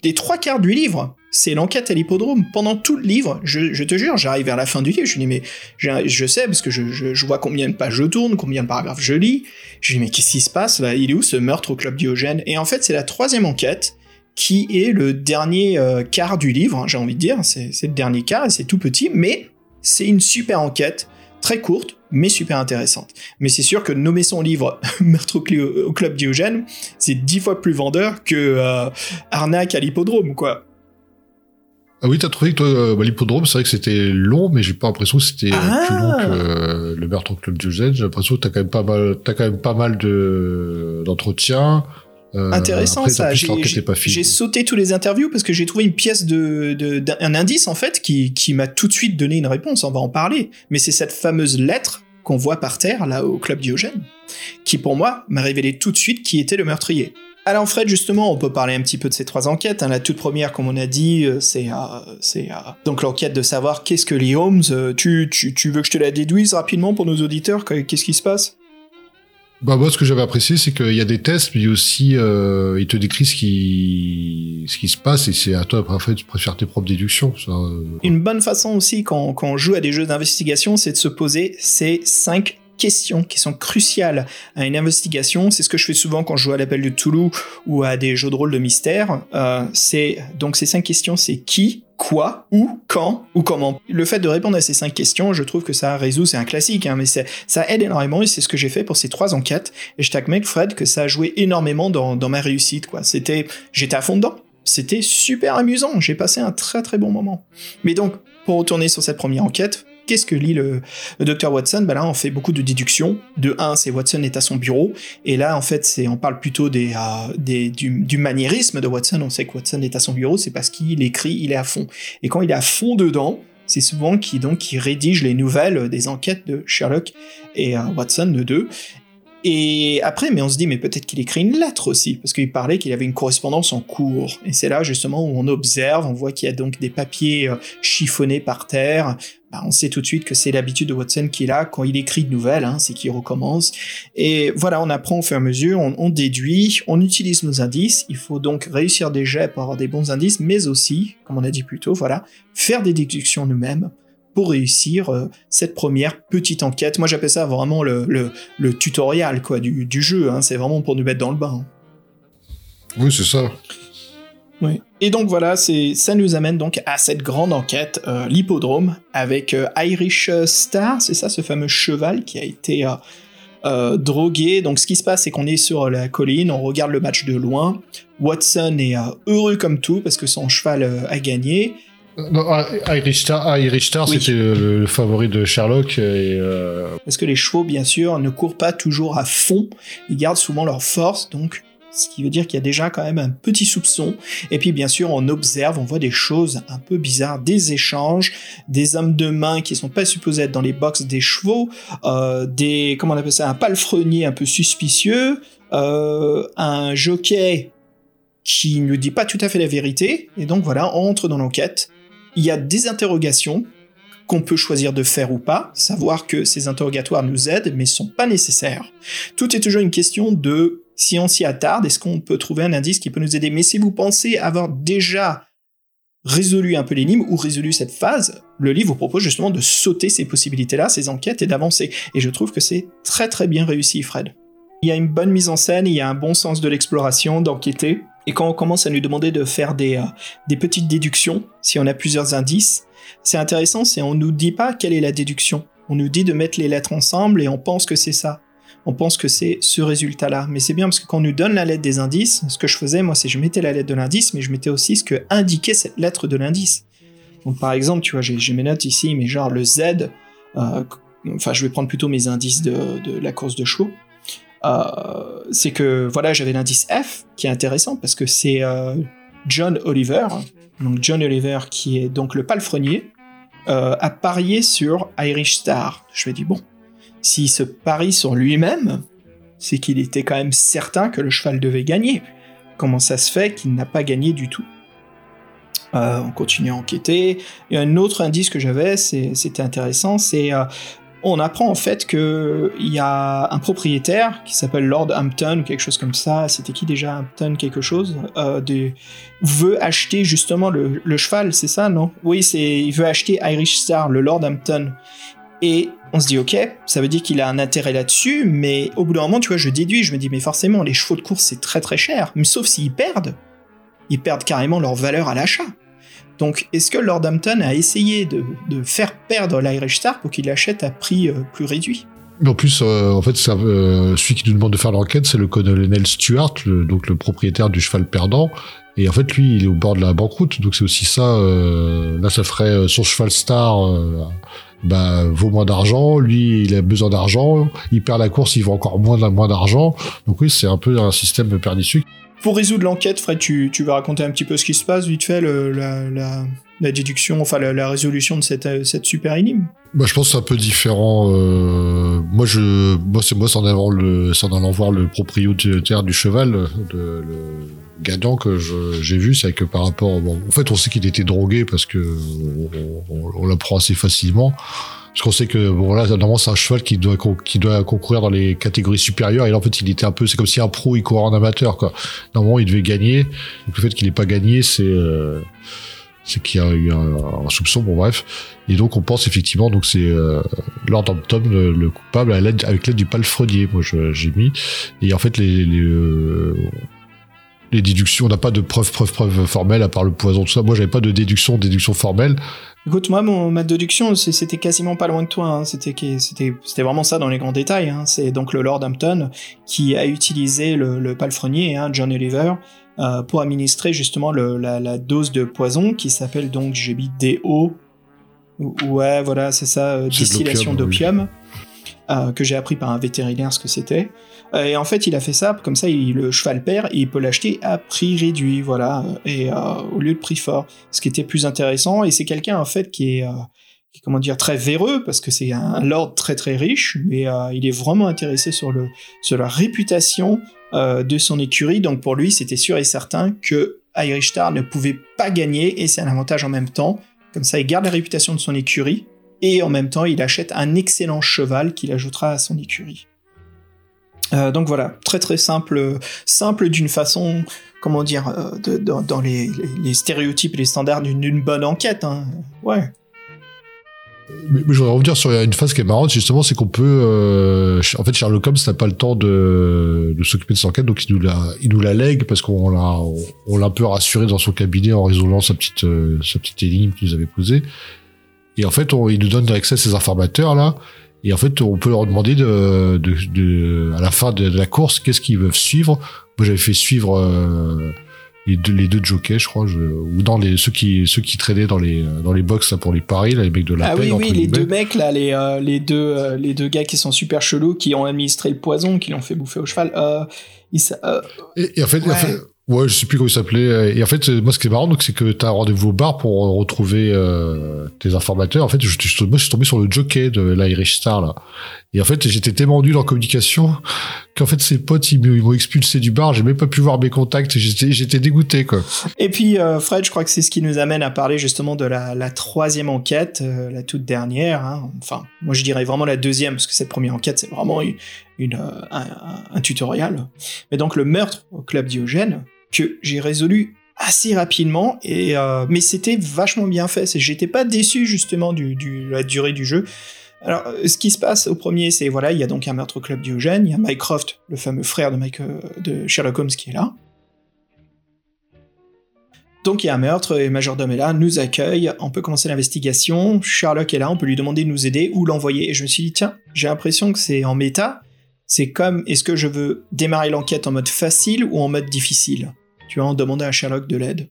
les trois quarts du livre. C'est l'enquête à l'hippodrome. Pendant tout le livre, je, te jure, j'arrive vers la fin du livre, je dis mais je, sais parce que je, vois combien de pages je tourne, combien de paragraphes je lis. Je dis mais qu'est-ce qui se passe là? Il est où ce meurtre au club Diogène? Et en fait, c'est la troisième enquête qui est le dernier euh, quart du livre. hein, J'ai envie de dire, c'est le dernier quart et c'est tout petit, mais c'est une super enquête, très courte mais super intéressante. Mais c'est sûr que nommer son livre Meurtre au, au club Diogène, c'est dix fois plus vendeur que euh, Arnaque à l'hippodrome, quoi. Ah oui, t'as trouvé que toi, euh, bah, l'hippodrome, c'est vrai que c'était long, mais j'ai pas l'impression que c'était Ah. plus long que euh, le meurtre au club Diogène. J'ai l'impression que t'as quand même pas mal, t'as quand même pas mal de d'entretiens. Euh, Intéressant après, ça. J'ai- sauté tous les interviews parce que j'ai trouvé une pièce de, de- d'un un indice en fait qui, qui m'a tout de suite donné une réponse. On va en parler. Mais c'est cette fameuse lettre qu'on voit par terre là au club Diogène qui pour moi m'a révélé tout de suite qui était le meurtrier. Alors Fred, justement, on peut parler un petit peu de ces trois enquêtes. hein. La toute première, comme on a dit, euh, c'est euh, euh, donc l'enquête de savoir qu'est-ce que Lee Holmes. Tu, tu, tu veux que je te la déduise rapidement pour nos auditeurs? Qu'est-ce qui se passe? Bah moi, ce que j'avais apprécié, c'est qu'il y a des tests, mais aussi euh, il te décrit ce qui ce qui se passe et c'est à toi après de faire tes propres déductions. Ça, euh, Une bonne façon aussi quand, quand on joue à des jeux d'investigation, c'est de se poser ces cinq questions qui sont cruciales à une investigation. C'est ce que je fais souvent quand je joue à l'appel de Toulouse ou à des jeux de rôle de mystère. Euh, c'est donc ces cinq questions, c'est qui, quoi, où, quand ou comment. Le fait de répondre à ces cinq questions, je trouve que ça résout, c'est un classique, hein, mais ça aide énormément et c'est ce que j'ai fait pour ces trois enquêtes. Et je t'admets, Fred, que ça a joué énormément dans, dans ma réussite. Quoi. C'était, j'étais à fond dedans. C'était super amusant. J'ai passé un très très bon moment. Mais donc, pour retourner sur cette première enquête, qu'est-ce que lit le, le docteur Watson? Ben là, on fait beaucoup de déductions. De un, c'est Watson est à son bureau, et là, en fait, c'est on parle plutôt des, euh, des du, du maniérisme de Watson. On sait que Watson est à son bureau, c'est parce qu'il écrit, il est à fond. Et quand il est à fond dedans, c'est souvent qui donc rédige les nouvelles des enquêtes de Sherlock et euh, Watson de deux. Et après, mais on se dit, mais peut-être qu'il écrit une lettre aussi, parce qu'il parlait qu'il avait une correspondance en cours. Et c'est là justement où on observe, on voit qu'il y a donc des papiers euh, chiffonnés par terre. Bah, on sait tout de suite que c'est l'habitude de Watson qu'il a quand il écrit de nouvelles, hein, c'est qu'il recommence. Et voilà, on apprend au fur et à mesure, on, déduit, on utilise nos indices. Il faut donc réussir des jets pour avoir des bons indices, mais aussi, comme on a dit plus tôt, voilà, faire des déductions nous-mêmes pour réussir euh, cette première petite enquête. Moi, j'appelle ça vraiment le, le, le tutoriel quoi du, du jeu. Hein. C'est vraiment pour nous mettre dans le bain. Oui, c'est ça. Oui. Et donc voilà, c'est ça nous amène donc à cette grande enquête, euh, l'hippodrome, avec euh, Irish Star, c'est ça, ce fameux cheval qui a été euh, drogué. Donc ce qui se passe, c'est qu'on est sur la colline, on regarde le match de loin. Watson est heureux comme tout parce que son cheval a gagné. Non, Irish Star, Irish Star Oui. c'était le, le favori de Sherlock et euh, Parce que les chevaux, bien sûr, ne courent pas toujours à fond. Ils gardent souvent leur force, donc ce qui veut dire qu'il y a déjà quand même un petit soupçon. Et puis, bien sûr, on observe, on voit des choses un peu bizarres, des échanges, des hommes de main qui sont pas supposés être dans les box des chevaux, euh, des, comment on appelle ça, un palefrenier un peu suspicieux, euh, un jockey qui ne dit pas tout à fait la vérité. Et donc voilà, on entre dans l'enquête. Il y a des interrogations qu'on peut choisir de faire ou pas, savoir que ces interrogatoires nous aident, mais sont pas nécessaires. Tout est toujours une question de Si on s'y attarde, est-ce qu'on peut trouver un indice qui peut nous aider? Mais si vous pensez avoir déjà résolu un peu l'énigme ou résolu cette phase, le livre vous propose justement de sauter ces possibilités-là, ces enquêtes et d'avancer. Et je trouve que c'est très très bien réussi, Fred. Il y a une bonne mise en scène, il y a un bon sens de l'exploration, d'enquêter. Et quand on commence à nous demander de faire des, euh, des petites déductions, si on a plusieurs indices, c'est intéressant, c'est on nous dit pas quelle est la déduction. On nous dit de mettre les lettres ensemble et on pense que c'est ça. On pense que c'est ce résultat-là. Mais c'est bien parce que quand on nous donne la lettre des indices, ce que je faisais, moi, c'est je mettais la lettre de l'indice, mais je mettais aussi ce que indiquait cette lettre de l'indice. Donc par exemple, tu vois, j'ai mes notes ici, mais genre le Z, euh, enfin je vais prendre plutôt mes indices de, de la course de chevaux. Euh, c'est que voilà, j'avais l'indice F qui est intéressant parce que c'est euh, John Oliver, donc John Oliver qui est donc le palefrenier, euh, a parié sur Irish Star. Je me dis bon, s'il se parie sur lui-même, c'est qu'il était quand même certain que le cheval devait gagner. Comment ça se fait qu'il n'a pas gagné du tout? Euh, on continue à enquêter. Et un autre indice que j'avais, c'était intéressant, c'est euh, on apprend en fait que il y a un propriétaire qui s'appelle Lord Hampton ou quelque chose comme ça. C'était qui déjà Hampton quelque chose? Euh, de, veut acheter justement le, le cheval, c'est ça non? Oui, c'est il veut acheter Irish Star, le Lord Hampton. Et on se dit ok, ça veut dire qu'il a un intérêt là-dessus, mais au bout d'un moment, tu vois, je déduis, je me dis mais forcément les chevaux de course c'est très très cher, mais sauf s'ils perdent, ils perdent carrément leur valeur à l'achat. Donc, est-ce que Lord Hampton a essayé de, faire perdre l'Irish Star pour qu'il l'achète à prix euh, plus réduit? En plus, euh, en fait, euh, celui qui nous demande de faire l'enquête, c'est le colonel Stuart, le, donc le propriétaire du cheval perdant. Et en fait, lui, il est au bord de la banqueroute, donc c'est aussi ça. là, ça ferait son cheval star. bah, vaut moins d'argent, lui il a besoin d'argent, il perd la course, il vaut encore moins, moins d'argent. Donc oui, c'est un peu un système pernicieux. Pour résoudre l'enquête, Fred, tu, vas raconter un petit peu ce qui se passe, vite fait, la, déduction, enfin la, résolution de cette, euh, cette super énigme. Bah, je pense que c'est un peu différent. euh, moi, je, c'est moi, c'est en allant voir le propriétaire du cheval, le, gagnant que j'ai vu, c'est que par rapport, en fait, on sait qu'il était drogué parce que on, on- on l'apprend assez facilement. Parce qu'on sait que bon là normalement c'est un cheval qui doit qui doit concourir dans les catégories supérieures et là en fait il était un peu c'est comme si un pro il courait en amateur quoi. Normalement il devait gagner. Donc le fait qu'il ait pas gagné c'est euh, c'est qu'il y a eu un, soupçon bon bref et donc on pense effectivement donc c'est euh, Lord Hampton le, le coupable avec l'aide du palefrenier moi j'ai mis et en fait les les, euh, les déductions on n'a pas de preuve preuve preuve formelle à part le poison tout ça moi j'avais pas de déduction déduction formelle Écoute, moi, mon, ma déduction, c'était quasiment pas loin de toi. hein. C'était qui- c'était c'était vraiment ça dans les grands détails. hein. C'est donc le Lord Hampton qui a utilisé le, le palefrenier, hein, John Oliver, euh, pour administrer justement le- la, la dose de poison qui s'appelle donc, j'ai mis DO. Ou- Ouais, voilà, c'est ça, euh, distillation d'opium, euh, que j'ai appris par un vétérinaire ce que c'était. Euh, Et en fait, il a fait ça, comme ça, il, le cheval perd il peut l'acheter à prix réduit, voilà, et euh, au lieu de prix fort. Ce qui était plus intéressant, et c'est quelqu'un, en fait, qui est, euh, comment dire, très véreux, parce que c'est un lord très très riche, mais euh, il est vraiment intéressé sur, le, sur la réputation euh, de son écurie, donc pour lui, c'était sûr et certain que Irish Star ne pouvait pas gagner, et c'est un avantage en même temps. Comme ça, il garde la réputation de son écurie, et en même temps, il achète un excellent cheval qu'il ajoutera à son écurie. Euh, donc voilà, très très simple, simple d'une façon, comment dire, euh, dans, les, stéréotypes et les standards d'une bonne enquête. Hein. Ouais. Je voudrais revenir sur une phase qui est marrante, justement, c'est qu'on peut... euh, en fait, Sherlock Holmes n'a pas le temps de, s'occuper de cette enquête, donc il nous la, il nous la lègue parce qu'on l'a, on, l'a un peu rassuré dans son cabinet en résolvant sa petite, sa petite énigme qu'il nous avait posée. Et en fait, il nous donne accès à ces informateurs là. Et en fait, on peut leur demander de, de, de à la fin de, de la course, qu'est-ce qu'ils veulent suivre. Moi, j'avais fait suivre euh, les, deux, les deux jockeys, je crois, je, ou dans les ceux qui ceux qui traînaient dans les dans les box là pour les paris, là, les mecs de la ah paix, oui, oui, les deux mecs là, les, euh, les, deux, euh, les deux gars qui sont super chelous, qui ont administré le poison, qui l'ont fait bouffer au cheval. Euh, ils euh, Et, et en fait, en Ouais. fait- ouais, je sais plus comment il s'appelait. Et en fait, moi, ce qui est marrant, donc, c'est que t'as un rendez-vous au bar pour retrouver euh, tes informateurs. En fait, moi, je suis tombé sur le jockey de l'Irish Star là. Et en fait, j'étais tellement nul en communication qu'en fait, ses potes, ils m'ont expulsé du bar. J'ai même pas pu voir mes contacts. J'étais, dégoûté, quoi. Et puis, euh, Fred, je crois que c'est ce qui nous amène à parler justement de la, troisième enquête, euh, la toute dernière. hein. Enfin, moi je dirais vraiment la deuxième, parce que cette première enquête, c'est vraiment euh, un, tutoriel. Mais donc le meurtre au club Diogène, que j'ai résolu assez rapidement, et, euh, mais c'était vachement bien fait. J'étais pas déçu justement du, du, de la durée du jeu. Alors, euh, ce qui se passe au premier, c'est voilà, il y a donc un meurtre au club Diogène, il y a Mycroft, le fameux frère de, de Sherlock Holmes, qui est là. Donc il y a un meurtre et majordome est là, nous accueille, on peut commencer l'investigation, Sherlock est là, on peut lui demander de nous aider ou l'envoyer. Et je me suis dit, tiens, j'ai l'impression que c'est en méta, c'est comme, est-ce que je veux démarrer l'enquête en mode facile ou en mode difficile? Tu vois, en demandant à Sherlock de l'aide.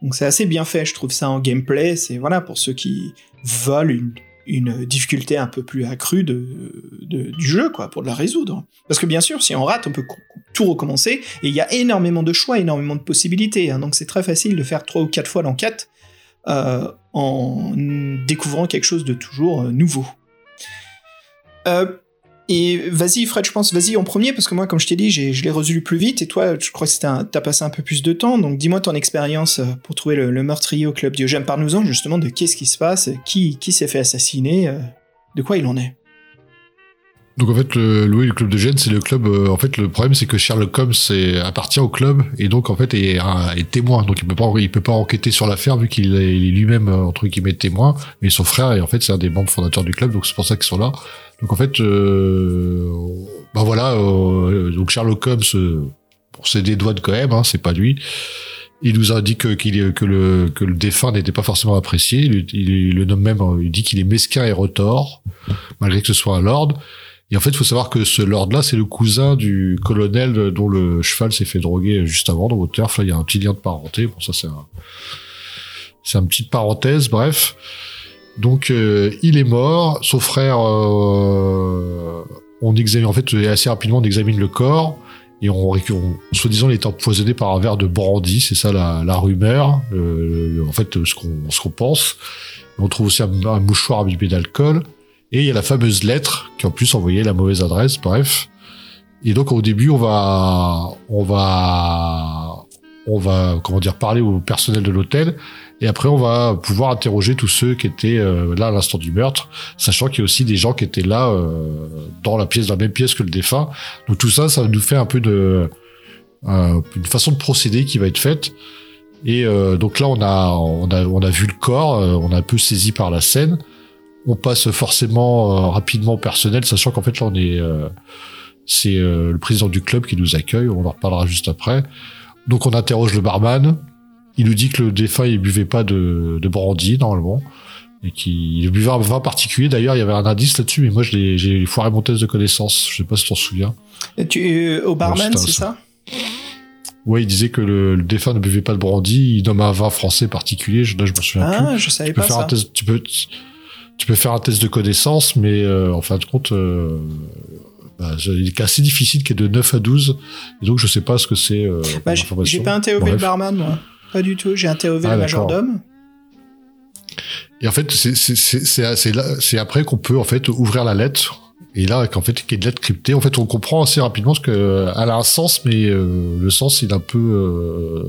Donc c'est assez bien fait, je trouve ça en gameplay, c'est voilà, pour ceux qui veulent une, difficulté un peu plus accrue du jeu, quoi, pour la résoudre. Parce que bien sûr, si on rate, on peut tout recommencer, et il y a énormément de choix, énormément de possibilités, hein, donc c'est très facile de faire trois ou quatre fois l'enquête euh, en découvrant quelque chose de toujours euh, nouveau. Euh, et vas-y, Fred, je pense, vas-y en premier, parce que moi, comme je t'ai dit, je l'ai résolu plus vite, et toi, je crois que t'as passé un peu plus de temps, donc dis-moi ton expérience euh, pour trouver le, meurtrier au club Diogène. Parle-nous-en justement de qu'est-ce qui se passe, qui, qui s'est fait assassiner, euh, de quoi il en est. Donc en fait, le, oui, le club de Gênes, c'est le club. euh, en fait, le problème, c'est que Sherlock Holmes est- appartient au club et donc en fait est, est témoin. Donc il peut pas, il peut pas enquêter sur l'affaire vu qu'il est, est lui-même euh, entre guillemets témoin. Mais son frère, et en fait, c'est un des membres fondateurs du club, donc c'est pour ça qu'ils sont là. Donc en fait, euh, bah voilà. euh, donc Sherlock Holmes, bon, c'est des de quand même, hein, c'est pas lui. Il nous indique qu'il est- que le que le défunt n'était pas forcément apprécié. Il, le nomme même. Il dit qu'il est mesquin et retors, malgré que ce soit un lord. Et en fait, il faut savoir que ce lord-là, c'est le cousin du colonel dont le cheval s'est fait droguer juste avant dans votre turf. Là, il y a un petit lien de parenté. Bon, ça, c'est un, c'est petite parenthèse, bref. Donc, euh, il est mort. Son frère, euh, on examine, en fait, assez rapidement, on examine le corps. Et on, on soi-disant, il est empoisonné par un verre de brandy. C'est ça la, la rumeur. Le- en fait, ce qu'on ce qu'on pense. On trouve aussi un, un mouchoir imbibé d'alcool. Et il y a la fameuse lettre qui en plus envoyait la mauvaise adresse, bref. Et donc au début, on va, on va, on va, comment dire, parler au personnel de l'hôtel. Et après, on va pouvoir interroger tous ceux qui étaient euh, là à l'instant du meurtre, sachant qu'il y a aussi des gens qui étaient là euh, dans la pièce, dans la même pièce que le défunt. Donc tout ça, ça nous fait un peu de, euh, une façon de procéder qui va être faite. Et euh, donc là, on a, on a, on a vu le corps, euh, on a un peu saisi par la scène on passe forcément euh, rapidement au personnel, sachant qu'en fait là on est, euh, c'est euh, le président du club qui nous accueille, on en reparlera juste après. Donc on interroge le barman, il nous dit que le défunt il buvait pas de, de brandy normalement, et qu'il buvait un vin particulier. D'ailleurs il y avait un indice là-dessus, mais moi j'ai foiré mon test de connaissance, je sais pas si tu t'en souviens. Et tu, au barman, c'est ça? Ouais, il disait que le, le défunt ne buvait pas de brandy, il nomme un vin français particulier, je, là je me souviens plus. Ah, je savais tu peux pas faire ça. un test tu peux tu peux faire un test de connaissance mais euh, en fin de compte euh, bah, il est assez difficile qui est de 9 à 12 et donc je sais pas ce que c'est euh, Bah, j'ai pas interrogé le Bref. barman, moi. Pas du tout. J'ai interrogé Ah, le majordome. et en fait c'est après qu'on peut en fait ouvrir la lettre et là qu'en fait qu'il y a une lettre cryptée en fait on comprend assez rapidement ce que elle a un sens mais euh, le sens il est un peu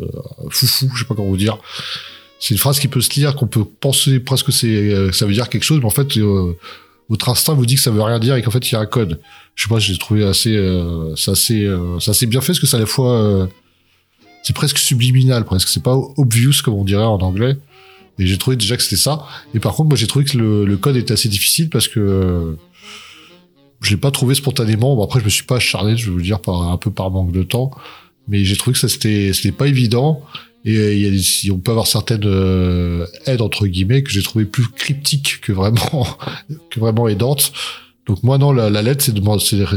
foufou je sais pas comment vous dire c'est une phrase qui peut se lire qu'on peut penser presque que c'est euh, ça veut dire quelque chose mais en fait euh, votre instinct vous dit que ça veut rien dire et qu'en fait il y a un code. Je sais pas j'ai trouvé assez euh, c'est assez euh, c'est assez bien fait parce que c'est à la fois euh, c'est presque subliminal presque. C'est pas obvious comme on dirait en anglais. Et j'ai trouvé déjà que c'était ça. Et par contre moi j'ai trouvé que le, le code était assez difficile parce que euh, je l'ai pas trouvé spontanément. Bon après je me suis pas acharné je vais vous dire par un peu par manque de temps. Mais j'ai trouvé que ça c'était c'était pas évident et euh, il y on peut avoir certaines euh, aides entre guillemets que j'ai trouvé plus cryptiques que vraiment que vraiment aidantes donc moi non la, lettre c'est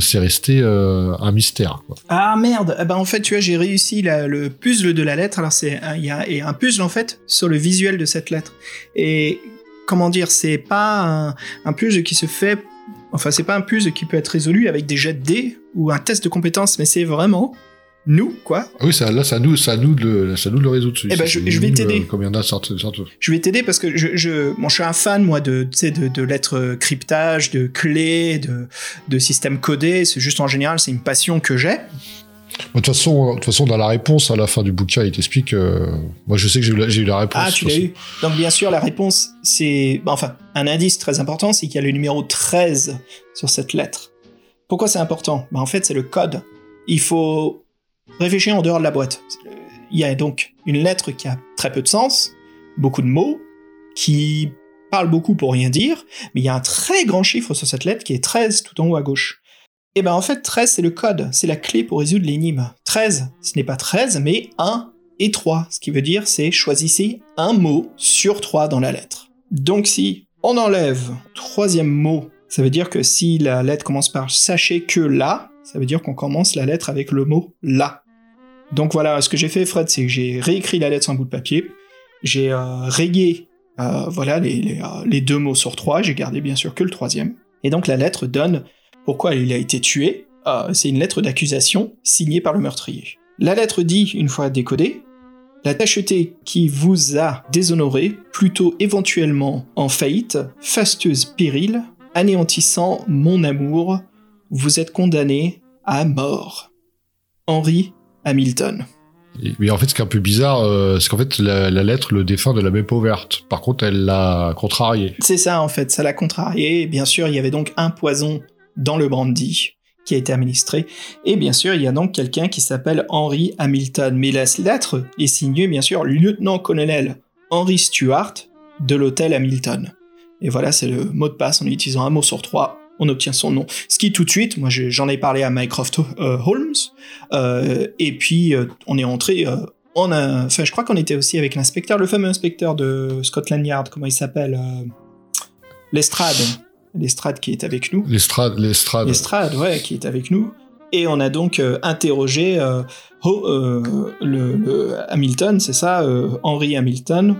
c'est resté euh, un mystère. Ah merde. Eh ben, en fait, tu vois, j'ai réussi le puzzle de la lettre. Alors, c'est il y a et un puzzle en fait sur le visuel de cette lettre. Et comment dire, c'est pas un, un puzzle qui se fait. Enfin, c'est pas un puzzle qui peut être résolu avec des jets de dés ou un test de compétences, mais c'est vraiment nous, quoi. Ah oui, ça, là, à nous, à nous de le, à nous le résoudre. Eh ben, je- vais t'aider. euh, a. Je vais t'aider parce que je, je, bon, je suis un fan, moi, de, de, de lettres cryptage, de clés, de, de systèmes codés. C'est juste en général, c'est une passion que j'ai. De toute façon, de toute façon, dans la réponse à la fin du bouquin, il t'explique. euh, moi, je sais que j'ai eu la, j'ai eu la réponse. Ah, tu l'as eu. Donc, bien sûr, la réponse, c'est. bah, Enfin, un indice très important, c'est qu'il y a le numéro 13 sur cette lettre. Pourquoi c'est important? Ben, En fait, c'est le code. Il faut réfléchir en dehors de la boîte. Il y a donc une lettre qui a très peu de sens, beaucoup de mots, qui parle beaucoup pour rien dire, mais il y a un très grand chiffre sur cette lettre qui est 13 tout en haut à gauche. Et ben en fait, 13 c'est le code, c'est la clé pour résoudre l'énigme. 13, ce n'est pas 13, mais 1 et 3. Ce qui veut dire, c'est choisissez un mot sur 3 dans la lettre. Donc si on enlève troisième mot, ça veut dire que si la lettre commence par sachez que là, ça veut dire qu'on commence la lettre avec le mot là. Donc voilà, ce que j'ai fait, Fred, c'est que j'ai réécrit la lettre sur un bout de papier, j'ai euh, rayé euh, voilà euh, les deux mots sur trois, j'ai gardé bien sûr que le troisième. Et donc la lettre donne pourquoi il a été tué. Euh, c'est une lettre d'accusation signée par le meurtrier. La lettre dit, une fois décodée, la tacheté qui vous a déshonoré, plutôt éventuellement en faillite, fastueuse péril, anéantissant mon amour, vous êtes condamné à mort. Henry Hamilton. Mais en fait, ce qui est un peu bizarre, euh, c'est qu'en fait, la, la lettre, le défunt ne l'a même ouverte. Par contre, elle l'a contrarié. C'est ça en fait, ça l'a contrarié. Bien sûr, il y avait donc un poison dans le brandy qui a été administré. Et bien sûr, il y a donc quelqu'un qui s'appelle Henry Hamilton. Mais la lettre est signée, bien sûr, lieutenant-colonel Henry Stewart de l'hôtel Hamilton. Et voilà, c'est le mot de passe. En utilisant un mot sur trois, on obtient son nom. Ce qui tout de suite, moi je- j'en ai parlé à Mycroft euh, Holmes, euh, et puis euh, on est entré euh. Enfin, je crois qu'on était aussi avec l'inspecteur, le fameux inspecteur de Scotland Yard, comment il s'appelle Lestrade. Lestrade qui est avec nous. L'estrade, l'estrade. Lestrade, ouais, qui est avec nous. Et on a donc interrogé Ho- le, le Hamilton, c'est ça, Henry Hamilton.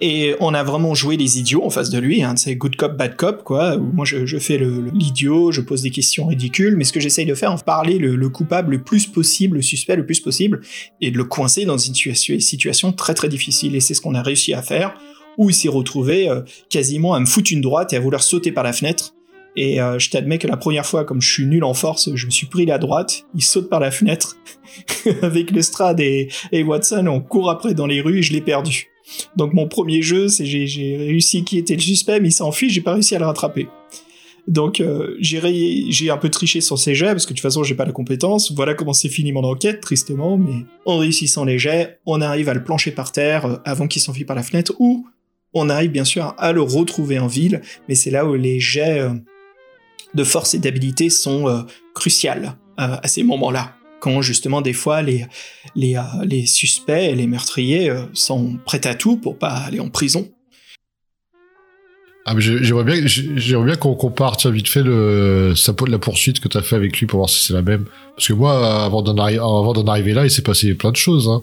Et on a vraiment joué les idiots en face de lui, hein, c'est good cop, bad cop, quoi. Moi, je, fais l'idiot, je pose des questions ridicules, mais ce que j'essaye de faire, c'est parler le, le coupable le plus possible, le suspect le plus possible, et de le coincer dans une situation, situation très très difficile. Et c'est ce qu'on a réussi à faire, où il s'est retrouvé euh, quasiment à me foutre une droite et à vouloir sauter par la fenêtre. Et euh, je t'admets que la première fois, comme je suis nul en force, je me suis pris la droite, il saute par la fenêtre. Avec Lestrade et, et Watson, on court après dans les rues et je l'ai perdu. Donc mon premier jeu, c'est j'ai, réussi qui était le suspect, mais il s'enfuit, j'ai pas réussi à le rattraper. Donc euh, j'ai, un peu triché sur ces jets, parce que de toute façon j'ai pas la compétence. Voilà comment c'est fini mon enquête, tristement, mais en réussissant les jets, on arrive à le plancher par terre euh, avant qu'il s'enfuit par la fenêtre, ou on arrive bien sûr à le retrouver en ville, mais c'est là où les jets euh, de force et d'habilité sont euh, cruciales à ces moments-là. Quand justement des fois les, les, euh, suspects et les meurtriers euh, sont prêts à tout pour pas aller en prison. Ah, j'aimerais bien, bien qu'on compare, tiens, vite fait, le, sa, la poursuite que t'as fait avec lui pour voir si c'est la même. Parce que moi, avant d'en arri- avant d'en arriver là, il s'est passé plein de choses, hein.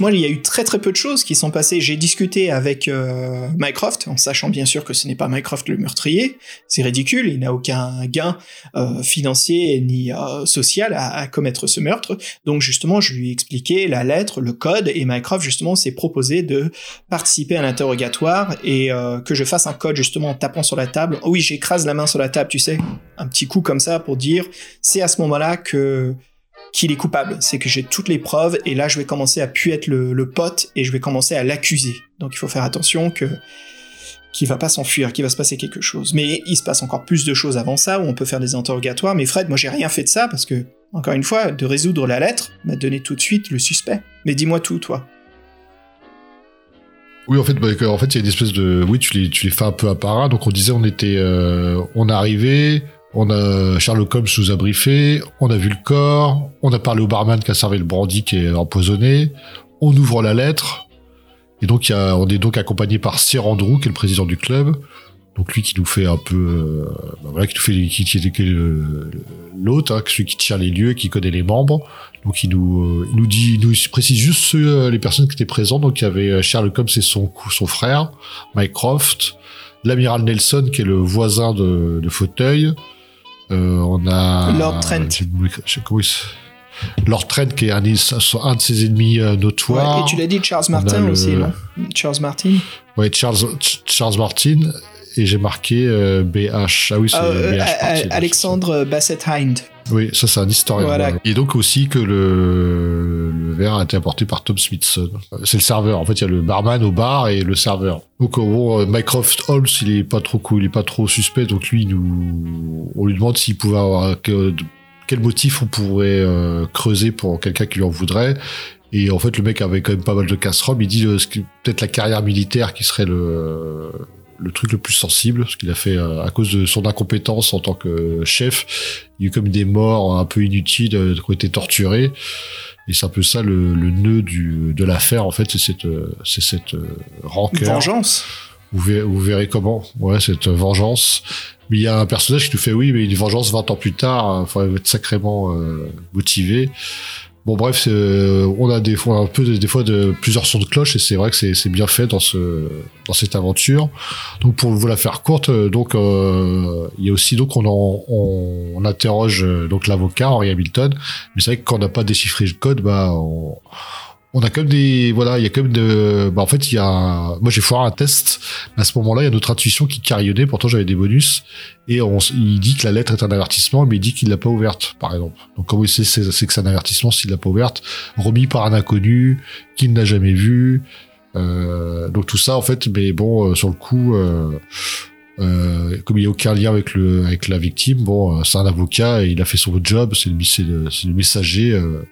Moi, il y a eu très très peu de choses qui sont passées. J'ai discuté avec euh, Mycroft, en sachant bien sûr que ce n'est pas Mycroft le meurtrier. C'est ridicule, il n'a aucun gain euh, financier ni euh, social à, commettre ce meurtre. Donc justement, je lui ai expliqué la lettre, le code, et Mycroft justement s'est proposé de participer à l'interrogatoire et que je fasse un code justement en tapant sur la table. Oh oui, j'écrase la main sur la table, tu sais, un petit coup comme ça pour dire c'est à ce moment-là que qu'il est coupable, c'est que j'ai toutes les preuves et là je vais commencer à puer être le, pote et je vais commencer à l'accuser. Donc il faut faire attention que qu'il va pas s'enfuir, qu'il va se passer quelque chose. Mais il se passe encore plus de choses avant ça où on peut faire des interrogatoires. Mais Fred, moi j'ai rien fait de ça parce que encore une fois, de résoudre la lettre m'a donné tout de suite le suspect. Mais dis-moi tout, toi. Oui, en fait, bah, en fait, il y a une espèce de, oui, tu les, fais un peu à part. Donc, on disait, on était, euh, on arrivé, on a, Sherlock Holmes nous a briefé, on a vu le corps, on a parlé au barman qui a servi le brandy qui est empoisonné, on ouvre la lettre, et donc, y a, on est donc accompagné par Sir Andrew, qui est le président du club. Donc, lui qui nous fait un peu, euh, bah, voilà, qui nous fait, qui, qui, qui l'autre, hein, celui qui tient les lieux, qui connaît les membres. Donc, il nous, euh, il nous dit, il nous précise juste ceux, euh, les personnes qui étaient présentes. Donc, il y avait euh, Sherlock Holmes et son, son frère, Mycroft, l'amiral Nelson, qui est le voisin de, de fauteuil. Euh, on a Lord Trent. comment il s- Lord Trent, qui est un, un de ses ennemis euh, notoires. Ouais, et tu l'as dit Charles Martin le- aussi, non? Charles Martin Ouais, Charles, Ch- Charles Martin. Et j'ai marqué euh, BH. Ah oui, c'est Ah, euh, BH. Alexandre Bassett Hind. Oui, ça c'est un historien. Voilà. Et donc aussi que le, le verre a été apporté par Tom Smithson. Euh, C'est le serveur. En fait, il y a le barman au bar et le serveur. Donc euh, bon, euh, Mycroft Holmes, il est pas trop cool, il est pas trop suspect. Donc lui, nous, on lui demande s'il pouvait avoir que- quel motif on pourrait euh, creuser pour quelqu'un qui lui en voudrait. Et en fait, le mec avait quand même pas mal de casseroles. Il dit euh, peut-être la carrière militaire qui serait le le truc le plus sensible, ce qu'il a fait euh, à cause de son incompétence en tant que chef. Il y a eu comme des morts un peu inutiles euh, qui ont été torturés. Et c'est un peu ça le, le nœud du, de l'affaire, en fait, c'est cette, euh, c'est cette euh, rancœur. Vengeance? Vous verrez, vous verrez comment. Ouais, cette vengeance. Mais il y a un personnage qui nous fait oui, mais une vengeance 20 ans plus tard, il faudrait être sacrément euh, motivé. Bon bref, euh, on a des fois un peu des, fois de plusieurs sons de cloche et c'est vrai que c'est, bien fait dans ce dans cette aventure. Donc pour vous la faire courte, euh, donc euh, il y a aussi donc on en- on, interroge donc l'avocat Henry Hamilton, mais c'est vrai que quand on n'a pas déchiffré le code, bah on, on a même des voilà il y a même de bah en fait il y a moi j'ai foiré un test. À ce moment-là il y a notre intuition qui carillonnait. Pourtant j'avais des bonus. Et on, il dit que la lettre est un avertissement mais il dit qu'il l'a pas ouverte par exemple. Donc comment il sait c'est que c'est un avertissement s'il l'a pas ouverte remis par un inconnu qu'il n'a jamais vu. Euh, donc tout ça en fait mais bon euh, sur le coup euh, euh, comme il n'y a aucun lien avec le avec la victime bon euh, c'est un avocat et il a fait son job. C'est le le, le messager euh,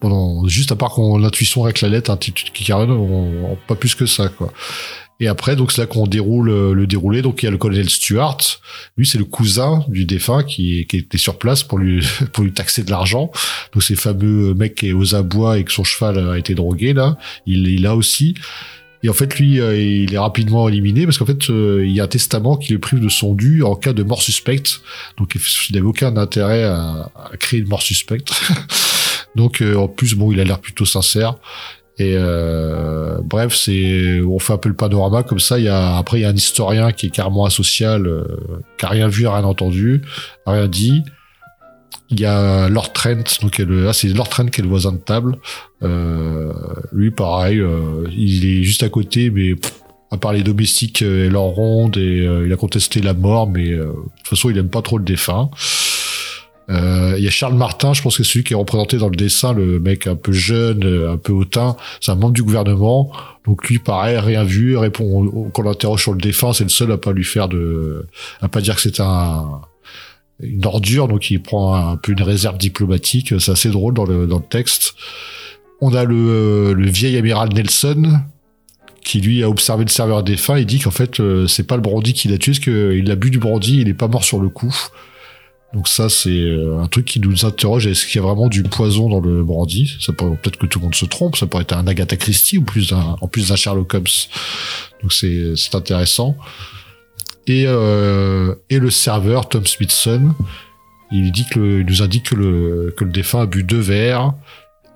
pendant juste à part qu'on l'intuition avec la lettre petit truc qui cartonne on, on- pas plus que ça quoi. Et après donc c'est là qu'on déroule euh, le déroulé. Donc il y a le colonel Stuart. Lui c'est le cousin du défunt qui, qui était sur place pour lui pour lui taxer de l'argent. Donc ces fameux mecs qui est aux abois et que son cheval a été drogué là il est là aussi. Et en fait, lui, euh, il est rapidement éliminé parce qu'en fait, euh, il y a un testament qui le prive de son dû en cas de mort suspecte. Donc, il n'avait aucun intérêt à, à créer une mort suspecte. Donc, euh, en plus, bon, il a l'air plutôt sincère. Et euh, bref, c'est on fait un peu le panorama comme ça. Il y a après il y a un historien qui est carrément asocial, euh, qui a rien vu, rien entendu, rien dit. Il y a Lord Trent, donc ah, c'est Lord Trent qui est le voisin de table. Euh, lui, pareil, euh, il est juste à côté, mais à part les domestiques euh, et leur ronde, et euh, il a contesté la mort, mais euh, de toute façon, il aime pas trop le défunt. Euh, Il y a Charles Martin, je pense que c'est celui qui est représenté dans le dessin, le mec un peu jeune, euh, un peu hautain. C'est un membre du gouvernement. Donc lui, pareil, rien vu, répond on- quand on l'interroge sur le défunt, c'est le seul à pas lui faire de, à pas dire que c'est un une ordure, donc il prend un, peu une réserve diplomatique. C'est assez drôle dans le dans texte. On a le, le vieil amiral Nelson qui lui a observé le serveur défunt et dit qu'en fait euh, c'est pas le brandy qui l'a tué, parce qu'il a bu du brandy, il est pas mort sur le coup. Donc ça c'est euh, un truc qui nous interroge est-ce qu'il y a vraiment du poison dans le brandy Ça pourrait peut-être que tout le monde se trompe, ça pourrait être un Agatha Christie ou plus en plus d'un Sherlock Holmes. Donc c'est c'est intéressant. Et euh, et le serveur Tom Smithson, il dit que le, il nous indique que le que le défunt a bu deux verres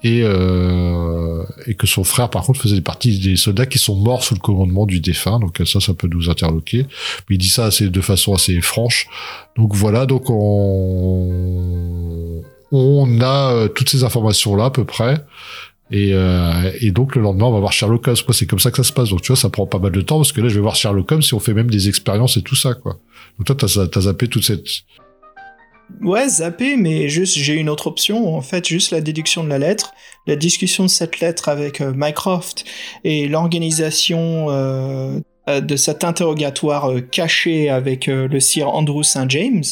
et, euh, et que son frère par contre faisait partie des soldats qui sont morts sous le commandement du défunt. Donc ça ça peut nous interloquer. Mais il dit ça assez, de façon assez franche. Donc voilà. Donc on on a euh, toutes ces informations là à peu près. Et, euh, et donc le lendemain on va voir Sherlock Holmes. Quoi c'est comme ça que ça se passe. Donc tu vois ça prend pas mal de temps parce que là je vais voir Sherlock Holmes et on fait même des expériences et tout ça quoi. Donc toi t'as t'as zappé toute cette Ouais, zappé, mais juste j'ai une autre option. En fait, juste la déduction de la lettre, la discussion de cette lettre avec euh, Mycroft et l'organisation euh, de cet interrogatoire euh, caché avec euh, le sire Andrew St. James.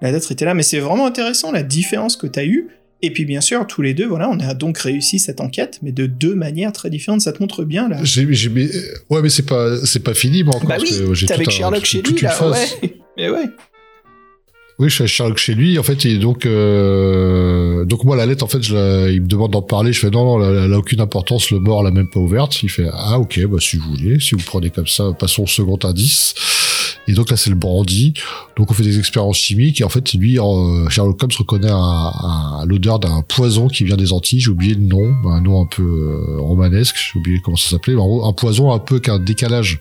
La lettre était là, mais c'est vraiment intéressant la différence que tu as eue. Et puis bien sûr, tous les deux, voilà, on a donc réussi cette enquête, mais de deux manières très différentes. Ça te montre bien là. J'ai, j'ai, mais, euh, ouais, mais c'est pas, c'est pas fini, moi, encore. Bah parce oui, t'es avec un- Sherlock chez lui là, ouais. Mais ouais. Oui, je suis à Sherlock chez lui. En fait, est donc, euh, donc moi, la lettre, en fait, je la- il me demande d'en parler. Je fais non, non, elle, elle a aucune importance. Le mort l'a même pas ouverte. Il fait ah ok, bah si vous voulez, si vous prenez comme ça, passons au second indice. Et donc là, c'est le brandy. Donc on fait des expériences chimiques. Et en fait, lui, Sherlock Holmes reconnaît un- l'odeur d'un poison qui vient des Antilles. J'ai oublié le nom, un nom un peu euh, romanesque. J'ai oublié comment ça s'appelait. Un poison un peu qu'un décalage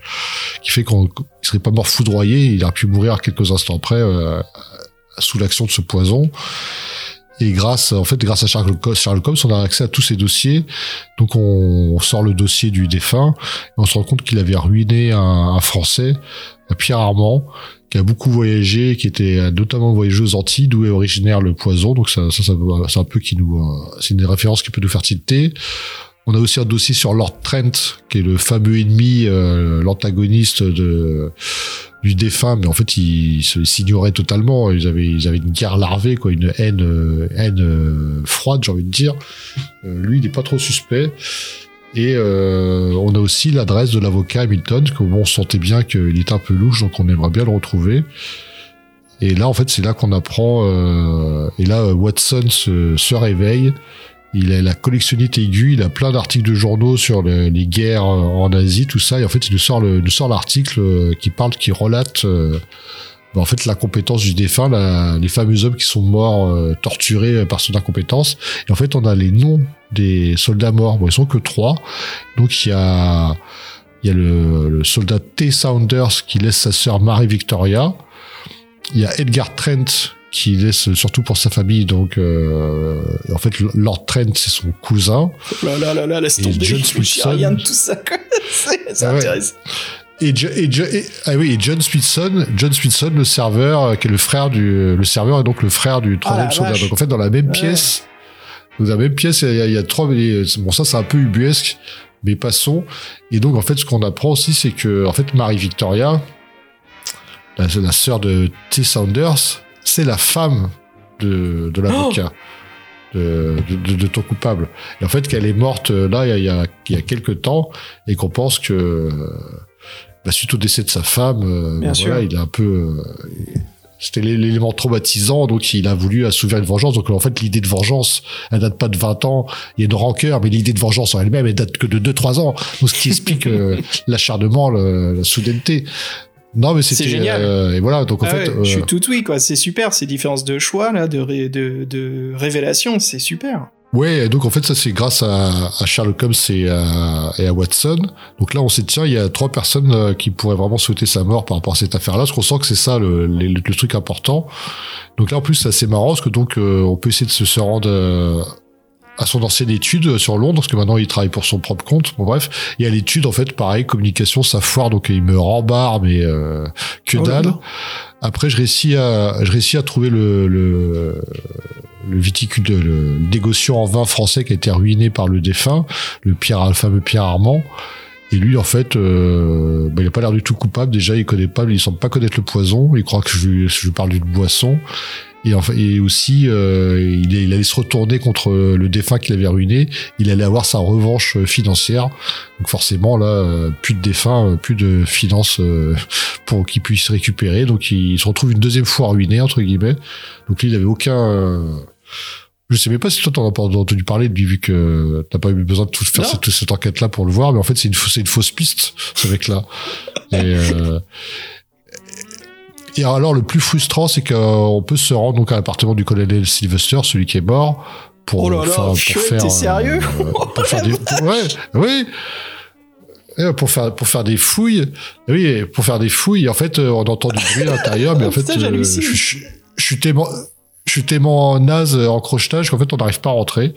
qui fait qu'on il serait pas mort foudroyé. Il aurait pu mourir quelques instants après. euh, sous l'action de ce poison. Et grâce, en fait, grâce à Sherlock Sherlock Holmes, on a accès à tous ces dossiers. Donc, on, sort le dossier du défunt et on se rend compte qu'il avait ruiné un, un Français, Pierre Armand, qui a beaucoup voyagé, qui était notamment voyagé aux Antilles, d'où est originaire le poison. Donc, ça, ça, ça c'est un peu qui nous, euh, c'est une référence qui peut nous faire tilter. On a aussi un dossier sur Lord Trent, qui est le fameux ennemi, euh, l'antagoniste du défunt, mais en fait, ils s'ignoraient totalement. Ils avaient, une guerre larvée, quoi, une haine, euh, euh, froide, j'ai envie de dire. Lui, il est pas trop suspect. Et on a aussi l'adresse de l'avocat Hamilton, que bon, on sentait bien qu'il était un peu louche, donc on aimerait bien le retrouver. Et là, en fait, c'est là qu'on apprend. et là, Watson se, se réveille. Il a la collectionnite aiguë, il a plein d'articles de journaux sur le- les guerres euh, en Asie, tout ça. Et en fait, il nous sort le, nous sort l'article euh, qui parle, qui relate. euh, en fait, la compétence du défunt, les fameux hommes qui sont morts, euh, torturés par son incompétence. Et en fait, on a les noms des soldats morts. Bon, ils sont que trois. Donc, il y a, il y a le, le soldat T. Saunders qui laisse sa sœur Marie Victoria. Il y a Edgar Trent qui laisse surtout pour sa famille. Donc, euh, en fait, Lord Trent, c'est son cousin. Oh là là là là, laisse Et tomber. John Smithson. rien de tout ça. C'est c'est Ah ouais. Et, et, et- ah oui, et John Smithson, John Smithson, le serveur, euh, qui est le frère du, le serveur est donc le frère du troisième Ah la soldat. Donc en fait, dans la même Ouais. pièce, dans la même pièce, il y a, il y a trois, et, bon ça c'est un peu ubuesque, mais passons. Et donc en fait, ce qu'on apprend aussi, c'est que en fait Marie Victoria, la, la sœur de T. Saunders, c'est la femme de, de l'avocat. De, de, de ton coupable. Et en fait, qu'elle est morte euh, là, il y a, il y a, quelques temps, et qu'on pense que, euh, bah, suite au décès de sa femme, euh, Bien bah, sûr. voilà, il a un peu. euh, c'était l'é- l'élément traumatisant, donc il a voulu assouvir une vengeance. Donc en fait, l'idée de vengeance, elle date pas de 20 ans. Il y a une rancœur, mais l'idée de vengeance en elle-même, elle date que de 2-3 ans. Donc ce qui explique euh, l'acharnement, la soudaineté. Non, mais c'était. C'est génial. euh, et voilà, donc en Ah fait. ouais, euh, Je suis tout oui, quoi. C'est super, ces différences de choix, là, de, ré- de, de révélation, c'est super. Ouais, donc en fait ça c'est grâce à, à Sherlock Holmes et à, et à Watson. Donc là on s'est dit tiens il y a trois personnes euh, qui pourraient vraiment souhaiter sa mort par rapport à cette affaire-là. Parce qu'on sent que c'est ça le, le, le truc important. Donc là en plus c'est assez marrant parce que donc euh, on peut essayer de se, se rendre euh, à son ancienne étude sur Londres parce que maintenant il travaille pour son propre compte. Bon bref, et à l'étude en fait pareil communication ça foire donc il me rembarre mais euh, que Oh là dalle. Après, je réussis à, je réussis à trouver le, le, le viticule, de- le négociant en vin français qui a été ruiné par le défunt, le Pierre, le fameux Pierre Armand. Et lui, en fait, euh, bah, il a pas l'air du tout coupable. Déjà, il connaît pas, il semble pas connaître le poison. Il croit que je, je parle d'une boisson. Et, enfin, et aussi, euh, il, il allait se retourner contre le défunt qu'il avait ruiné. Il allait avoir sa revanche euh, financière. Donc forcément, là, euh, plus de défunt, euh, plus de finances euh, pour qu'il puisse récupérer. Donc il se retrouve une deuxième fois ruiné, entre guillemets. Donc lui, il avait aucun... Je sais même pas si toi t'en as pas entendu parler de lui vu que t'as pas eu besoin de tout faire cette, cette enquête-là pour le voir, mais en fait c'est une, une fausse piste ce mec-là. Et, euh, et alors le plus frustrant, c'est qu'on peut se rendre donc à l'appartement du colonel Sylvester, celui qui est mort, pour Oh là là, faire, pour purée, faire, t'es sérieux euh, pour faire des, pour- ouais, oui. Eh, Pour faire pour faire des fouilles, oui, pour faire des fouilles. En fait, euh, on entend du bruit à l'intérieur, mais en fait, euh, je, je, je suis tellement, je suis tellement naze euh, en crochetage qu'en fait, on n'arrive pas à rentrer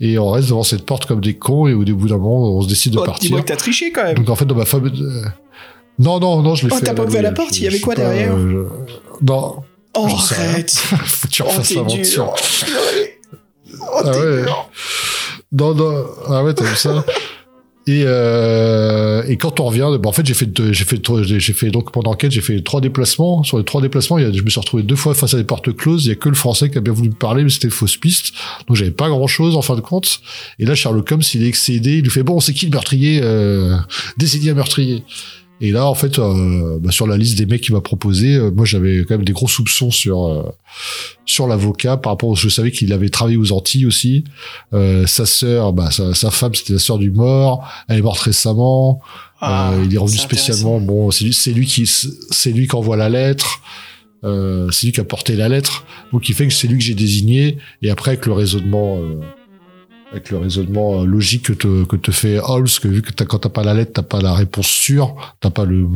et on reste devant cette porte comme des cons et au bout d'un moment, on se décide de Oh, partir. Dis-moi que t'as triché quand même. Donc en fait, dans ma fameuse... Non, non, non, je l'ai Oh, fait. t'as à pas ouvert la porte, il y avait quoi derrière euh, Non, Oh, arrête. tu Oh, dur. Purée. Oh, Ah ouais. Non, non, ah ouais, t'as vu ça et, euh, et quand on revient, bah en fait, j'ai fait, j'ai fait, trois- j'ai fait donc pendant l'enquête, j'ai fait trois déplacements. Sur les trois déplacements, il y a, je me suis retrouvé deux fois face à des portes closes. Il y a que le français qui a bien voulu me parler, mais c'était fausse piste. Donc j'avais pas grand chose en fin de compte. Et là, Sherlock Holmes, il est excédé. Il lui fait bon, c'est qui le meurtrier euh, Décidez un meurtrier? Et là, en fait, euh, bah, sur la liste des mecs qu'il m'a proposé, euh, moi, j'avais quand même des gros soupçons sur euh, sur l'avocat par rapport. au- Je savais qu'il avait travaillé aux Antilles aussi. Euh, sa sœur, bah, sa, sa femme, c'était la sœur du mort. Elle est morte récemment. Ah, Euh, il est revenu spécialement. Bon, c'est lui, c'est lui qui, c'est lui qui envoie la lettre. Euh, c'est lui qui a porté la lettre. Donc, il fait que c'est lui que j'ai désigné. Et après, avec le raisonnement, euh, avec le raisonnement euh, logique que te, que te fait Holmes, que vu que t'as, quand t'as pas la lettre, t'as pas la réponse sûre, t'as pas le,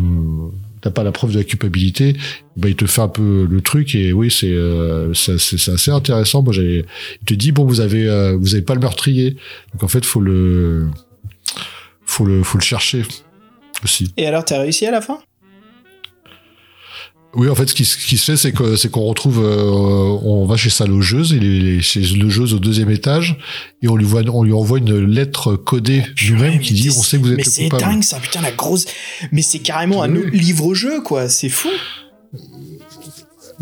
t'as pas la preuve de la culpabilité, bah il te fait un peu le truc et oui c'est euh, c'est assez intéressant. Moi il te dit bon vous avez euh, vous avez pas le meurtrier, donc en fait faut le faut le faut le chercher aussi. Et alors, t'as réussi à la fin? Oui, en fait, ce qui, ce qui se fait, c'est que c'est qu'on retrouve, euh, on va chez sa logeuse, il est chez logeuse au deuxième étage, et on lui voit, on lui envoie une lettre codée lui-même Ouais, qui mais dit, c'est- on sait que vous êtes Mais le c'est coupable. dingue, ça, putain, la grosse. Mais c'est carrément un Oui. autre livre-jeu, quoi. C'est fou.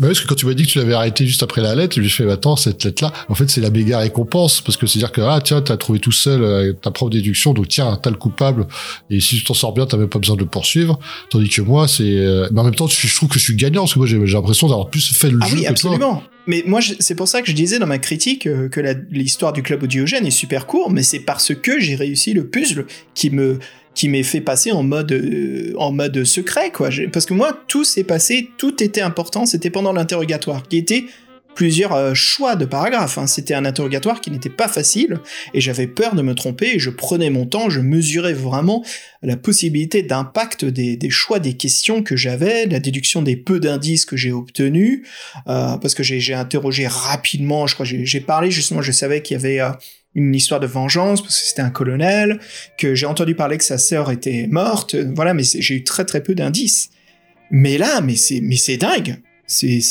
Bah, parce que quand tu m'as dit que tu l'avais arrêté juste après la lettre, suis fait, bah, attends, cette lettre-là, en fait, c'est la méga récompense, parce que c'est-à-dire que, ah, tiens, t'as trouvé tout seul euh, ta propre déduction, donc tiens, t'as le coupable, et si tu t'en sors bien, t'as même pas besoin de le poursuivre, tandis que moi, c'est, euh, mais en même temps, je, trouve que je suis gagnant, parce que moi, j'ai j'ai l'impression d'avoir plus fait le Ah jeu oui, que toi. absolument. Mais moi, c'est pour ça que je disais dans ma critique euh, que l'histoire du club audiogène est super court, mais c'est parce que j'ai réussi le puzzle qui me qui m'est fait passer en mode euh, en mode secret quoi. Parce que moi, tout s'est passé, tout était important, c'était pendant l'interrogatoire, qui était plusieurs euh, choix de paragraphes. hein. C'était un interrogatoire qui n'était pas facile et j'avais peur de me tromper et je prenais mon temps, je mesurais vraiment la possibilité d'impact des, des choix des questions que j'avais, la déduction des peu d'indices que j'ai obtenus, euh, parce que j'ai interrogé rapidement, je crois, j'ai j'ai parlé justement, je savais qu'il y avait euh, une histoire de vengeance, parce que c'était un colonel, que j'ai entendu parler que sa sœur était morte, euh, voilà, mais j'ai eu très très peu d'indices. Mais là, mais c'est mais c'est dingue. C'est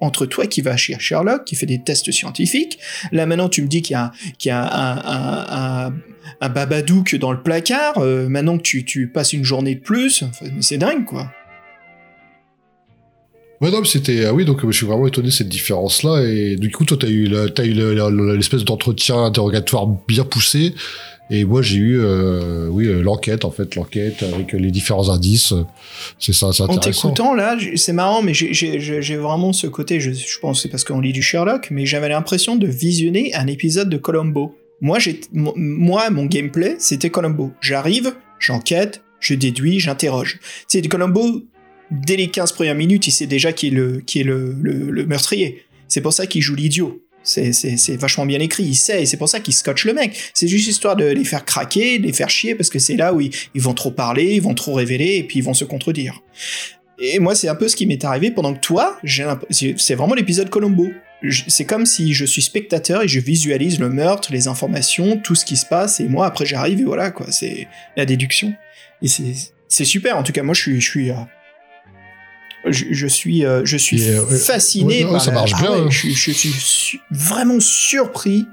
entre toi qui vas chez Sherlock, qui fait des tests scientifiques. Là maintenant, tu me dis qu'il y a qu'il y a un, un, dans le placard. euh, maintenant que tu tu passes une journée de plus, c'est dingue quoi. Ouais, non, c'était, ah oui, donc euh, je suis vraiment étonné de cette différence-là. Et du coup, toi, t'as eu, t'as eu le- le- l'espèce d'entretien interrogatoire bien poussé. Et moi, j'ai eu, euh, oui, euh, l'enquête, en fait, l'enquête avec les différents indices. C'est ça, c'est En intéressant. t'écoutant là, c'est marrant, mais j'ai- j'ai j'ai- j'ai vraiment ce côté, je, je pense c'est parce qu'on lit du Sherlock, mais j'avais l'impression de visionner un épisode de Columbo. Moi, j'ai, mo- moi mon gameplay, c'était Columbo. J'arrive, j'enquête, je déduis, j'interroge. Sais, Columbo, dès les 15 premières minutes, il sait déjà qui est le, meurtrier. C'est pour ça qu'il joue l'idiot. C'est- vachement bien écrit, il sait, et c'est pour ça qu'il scotche le mec. C'est juste histoire de les faire craquer, de les faire chier, parce que c'est là où ils, vont trop parler, ils vont trop révéler, et puis ils vont se contredire. Et moi, c'est un peu ce qui m'est arrivé pendant que toi, c'est vraiment l'épisode Colombo. C'est comme si je suis spectateur et je visualise le meurtre, les informations, tout ce qui se passe, et moi, après, j'arrive et voilà, quoi. C'est la déduction. Et c'est super. En tout cas, moi, je suis, je suis, euh, je, je suis, euh, je suis Et, fasciné Ouais, non, par ça la- marche Ah bien, ouais, hein. je, suis- je suis su- vraiment surpris